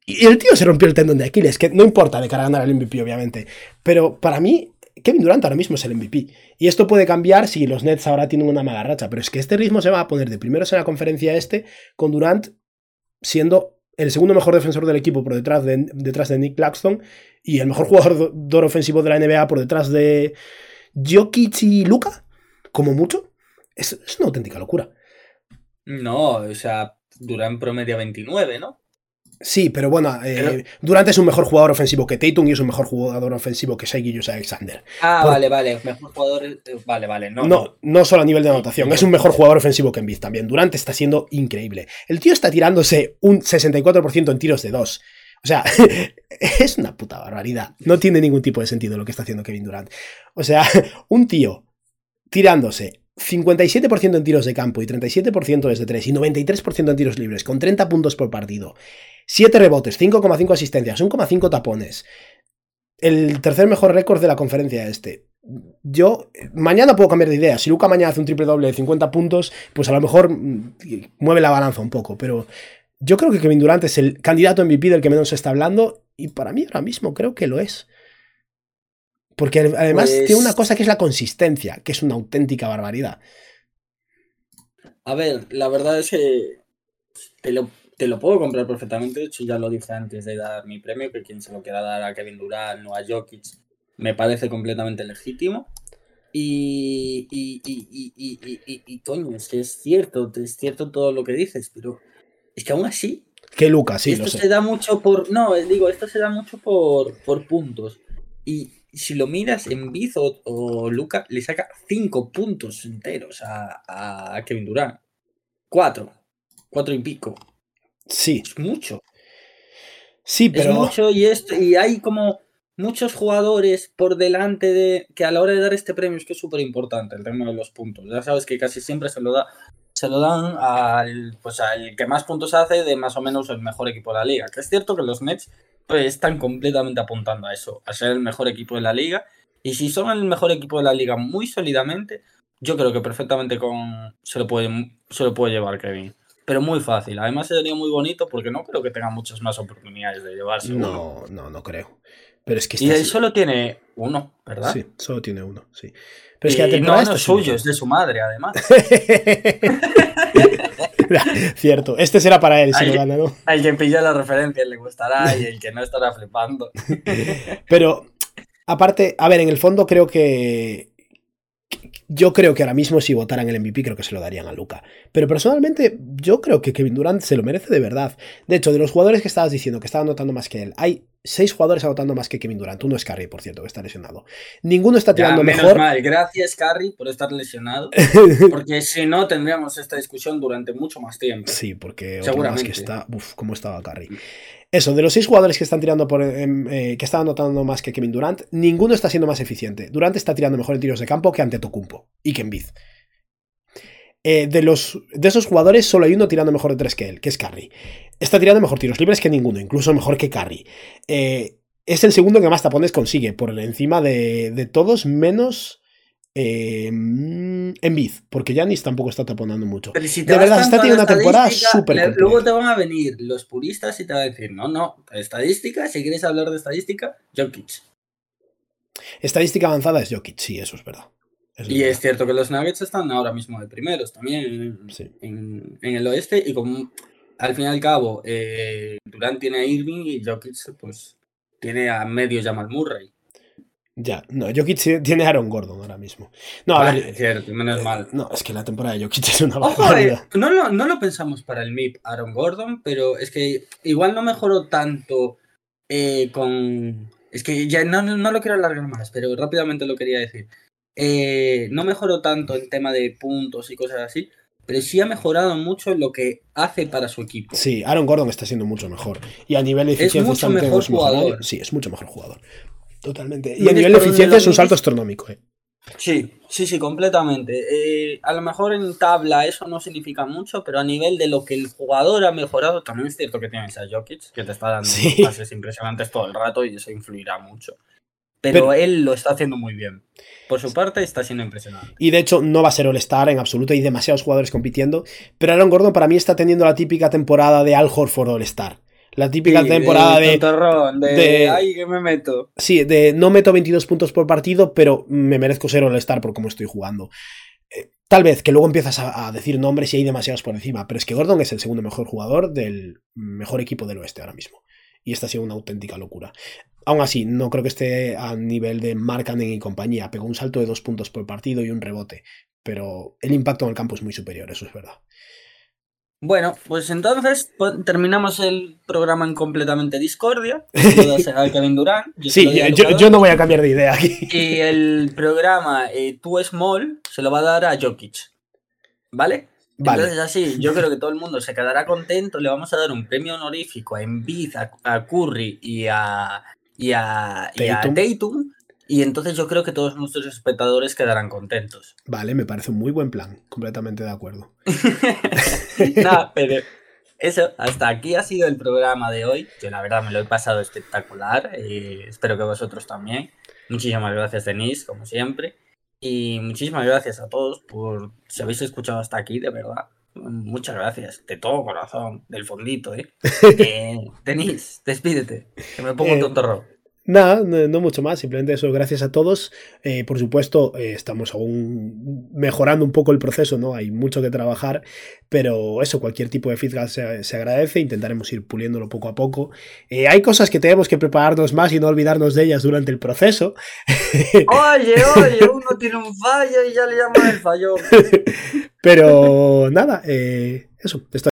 Speaker 2: y el tío se rompió el tendón de Aquiles, que no importa de cara a ganar el MVP, obviamente. Pero para mí, Kevin Durant ahora mismo es el MVP. Y esto puede cambiar si los Nets ahora tienen una mala racha. Pero es que este ritmo se va a poner de primeros en la conferencia este, con Durant siendo el segundo mejor defensor del equipo por detrás de, detrás de Nick Claxton y el mejor jugador ofensivo de la NBA por detrás de Jokic y Luca, como mucho. Es, es una auténtica locura.
Speaker 3: No, o sea, Durán promedia 29, ¿no?
Speaker 2: Sí, pero bueno, eh, Durant es un mejor jugador ofensivo que Tatum y es un mejor jugador ofensivo que Shai Gilgeous Alexander.
Speaker 3: Ah,
Speaker 2: Por-
Speaker 3: vale, vale. Mejor jugador. eh, Vale, vale. No,
Speaker 2: No, no solo a nivel de anotación,
Speaker 3: no.
Speaker 2: es un mejor jugador ofensivo que Embiid también. Durant está siendo increíble. El tío está tirándose un 64% en tiros de dos. O sea, es una puta barbaridad. No tiene ningún tipo de sentido lo que está haciendo Kevin Durant. O sea, un tío tirándose 57% en tiros de campo y 37% desde 3 y 93% en tiros libres con 30 puntos por partido. 7 rebotes, 5,5 asistencias, 1,5 tapones. El tercer mejor récord de la conferencia este. Yo mañana puedo cambiar de idea. Si Luca mañana hace un triple doble de 50 puntos, pues a lo mejor mm, mueve la balanza un poco. Pero yo creo que Kevin Durant es el candidato MVP del que menos se está hablando. Y para mí ahora mismo creo que lo es. Porque además
Speaker 3: Pues-
Speaker 2: tiene una cosa que es la consistencia, que es una auténtica barbaridad.
Speaker 3: A ver, la verdad es que te lo, te lo puedo comprar perfectamente. De hecho, ya lo dije antes de dar mi premio, que quien se lo quiera dar a Kevin Durant o a Jokic me parece completamente legítimo. Y, y, y, y, y, y, y- y, coño, es que es cierto, es cierto todo lo que dices, pero es que aún así,
Speaker 2: Que Luca, sí,
Speaker 3: esto
Speaker 2: lo sé.
Speaker 3: se da mucho por. No, digo, esto se da mucho por, por puntos. Y si lo miras en Biz o, o Luca, le saca 5 puntos enteros a, a Kevin Durant. 4. 4 y pico.
Speaker 2: Sí,
Speaker 3: Es mucho.
Speaker 2: sí,
Speaker 3: Es
Speaker 2: pero.
Speaker 3: mucho y, esto, y hay como muchos jugadores por delante de. que a la hora de dar este premio es que es súper importante el tema de los puntos. Ya sabes que casi siempre se lo da. Se lo dan al, pues al que más puntos hace de más o menos el mejor equipo de la liga. Que es cierto que los Nets están completamente apuntando a eso, a ser el mejor equipo de la liga. Y si son el mejor equipo de la liga muy sólidamente, yo creo que perfectamente con se lo puede, se lo puede llevar Kevin. Pero muy fácil. Además sería muy bonito porque no creo que tenga muchas más oportunidades de llevarse uno.
Speaker 2: No, no, no creo. Pero es que
Speaker 3: Y él solo tiene uno, ¿verdad?
Speaker 2: Sí, solo tiene uno, sí. Pero es que la
Speaker 3: no,
Speaker 2: temporada
Speaker 3: no
Speaker 2: está
Speaker 3: es suyo, es de su madre, además.
Speaker 2: Cierto, este será para él si lo gana, ¿no?
Speaker 3: Al que pilla la referencia le gustará y el que no estará flipando.
Speaker 2: Pero, aparte, a ver, en el fondo creo que. Yo creo que ahora mismo si votaran el MVP creo que se lo darían a Luca. Pero personalmente yo creo que Kevin Durant se lo merece de verdad. De hecho, de los jugadores que estabas diciendo que estaban anotando más que él, hay seis jugadores anotando más que Kevin Durant. Uno es Curry, por cierto, que está lesionado. Ninguno está
Speaker 3: Ya,
Speaker 2: tirando
Speaker 3: menos
Speaker 2: mejor.
Speaker 3: mal. Gracias, Carrie, por estar lesionado. Porque si no, tendríamos esta discusión durante mucho más tiempo.
Speaker 2: Sí, porque otro más que
Speaker 3: Seguramente.
Speaker 2: está. Uf, cómo estaba Curry. Eso, de los seis jugadores que están tirando por. em, eh, que están anotando más que Kevin Durant, ninguno está siendo más eficiente. Durant está tirando mejor en tiros de campo que ante Tocumpo y que en Biz. Eh, de, los, de esos jugadores solo hay uno tirando mejor de tres que él, que es Curry. Está tirando mejor tiros libres que ninguno, incluso mejor que Curry. Eh, es el segundo que más tapones consigue, por encima de, de todos, menos eh, Envid, porque Yanis tampoco está taponando mucho.
Speaker 3: Pero si te
Speaker 2: de verdad, está teniendo una temporada súper.
Speaker 3: Luego te van a venir los puristas y te van a decir, no, no, estadística, si quieres hablar de estadística, Jokic.
Speaker 2: Estadística avanzada es Jokic, sí, eso es verdad.
Speaker 3: Y
Speaker 2: verdad.
Speaker 3: es cierto que los Nuggets están ahora mismo de primeros también en,
Speaker 2: Sí.
Speaker 3: en- en el oeste y como al fin y al cabo eh, Durant tiene a Irving y Jokic pues tiene a medio Jamal Murray.
Speaker 2: Ya, no, Jokic tiene a Aaron Gordon ahora mismo. No, a
Speaker 3: Vale,
Speaker 2: ver,
Speaker 3: es cierto, menos mal.
Speaker 2: No, es que la temporada de Jokic es una
Speaker 3: Ojo, eh,
Speaker 2: barbaridad.
Speaker 3: no, lo, no lo pensamos para el MIP Aaron Gordon, pero es que igual no mejoró tanto eh, con... Es que ya no, no- no lo quiero alargar más, pero rápidamente lo quería decir. Eh, no mejoró tanto en tema de puntos y cosas así, pero sí ha mejorado mucho lo que hace para su equipo.
Speaker 2: Sí, Aaron Gordon está siendo mucho mejor. Y a nivel de
Speaker 3: Es
Speaker 2: eficiencia
Speaker 3: mucho
Speaker 2: está
Speaker 3: mejor jugador.
Speaker 2: Sí, es mucho mejor jugador. Totalmente. Y a nivel de eficiencia es un salto astronómico. eh.
Speaker 3: Sí, sí, sí, completamente. Eh, a lo mejor en tabla eso no significa mucho, pero a nivel de lo que el jugador ha mejorado, también es cierto que tienes a Jokic, que te está dando
Speaker 2: Sí.
Speaker 3: pases impresionantes todo el rato y eso influirá mucho. Pero,
Speaker 2: Pero-
Speaker 3: él lo está haciendo muy bien. Por su parte está siendo impresionante.
Speaker 2: Y de hecho no va a ser All-Star en absoluto, hay demasiados jugadores compitiendo. Pero Aaron Gordon para mí está teniendo la típica temporada de Al Horford All-Star. La típica
Speaker 3: Sí,
Speaker 2: temporada de,
Speaker 3: tontorrón, de,
Speaker 2: de-
Speaker 3: ay, que me meto.
Speaker 2: Sí, de no meto 22 puntos por partido, pero me merezco ser All-Star por cómo estoy jugando. Eh, tal vez que luego empiezas a, a decir nombres y hay demasiados por encima, pero es que Gordon es el segundo mejor jugador del mejor equipo del oeste ahora mismo. Y esta ha sido una auténtica locura. Aún así, no creo que esté a nivel de Markkanen y compañía. Pegó un salto de dos puntos por partido y un rebote. Pero el impacto en el campo es muy superior, eso es verdad.
Speaker 3: Bueno, pues entonces po- terminamos el programa en completamente discordia. Kevin yo se
Speaker 2: Sí, yo, no voy a cambiar de idea aquí.
Speaker 3: Y el programa eh, Too Small se lo va a dar a Jokic. ¿Vale?
Speaker 2: Vale.
Speaker 3: Entonces así, yo creo que todo el mundo se quedará contento. Le vamos a dar un premio honorífico a Embiid, a, a Curry y a, y a, y a Tatum. Y entonces yo creo que todos nuestros espectadores quedarán contentos.
Speaker 2: Vale, me parece un muy buen plan. Completamente de acuerdo.
Speaker 3: Nada, pero eso, hasta aquí ha sido el programa de hoy. Yo la verdad me lo he pasado espectacular. y espero que vosotros también. Muchísimas gracias, Denise, como siempre. Y muchísimas gracias a todos por si habéis escuchado hasta aquí, de verdad. Muchas gracias, de todo corazón, del fondito, ¿eh? eh Denise, despídete, que me pongo
Speaker 2: Eh,
Speaker 3: un tontorro.
Speaker 2: Nada, no, no mucho más, simplemente eso, gracias a todos. Eh, por supuesto, eh, estamos aún mejorando un poco el proceso, ¿no? Hay mucho que trabajar, pero eso, cualquier tipo de feedback se, se agradece, intentaremos ir puliéndolo poco a poco. Eh, hay cosas que tenemos que prepararnos más y no olvidarnos de ellas durante el proceso,
Speaker 3: Oye, oye, uno tiene un fallo y ya le llaman el fallón.
Speaker 2: pero nada, eh, eso, esto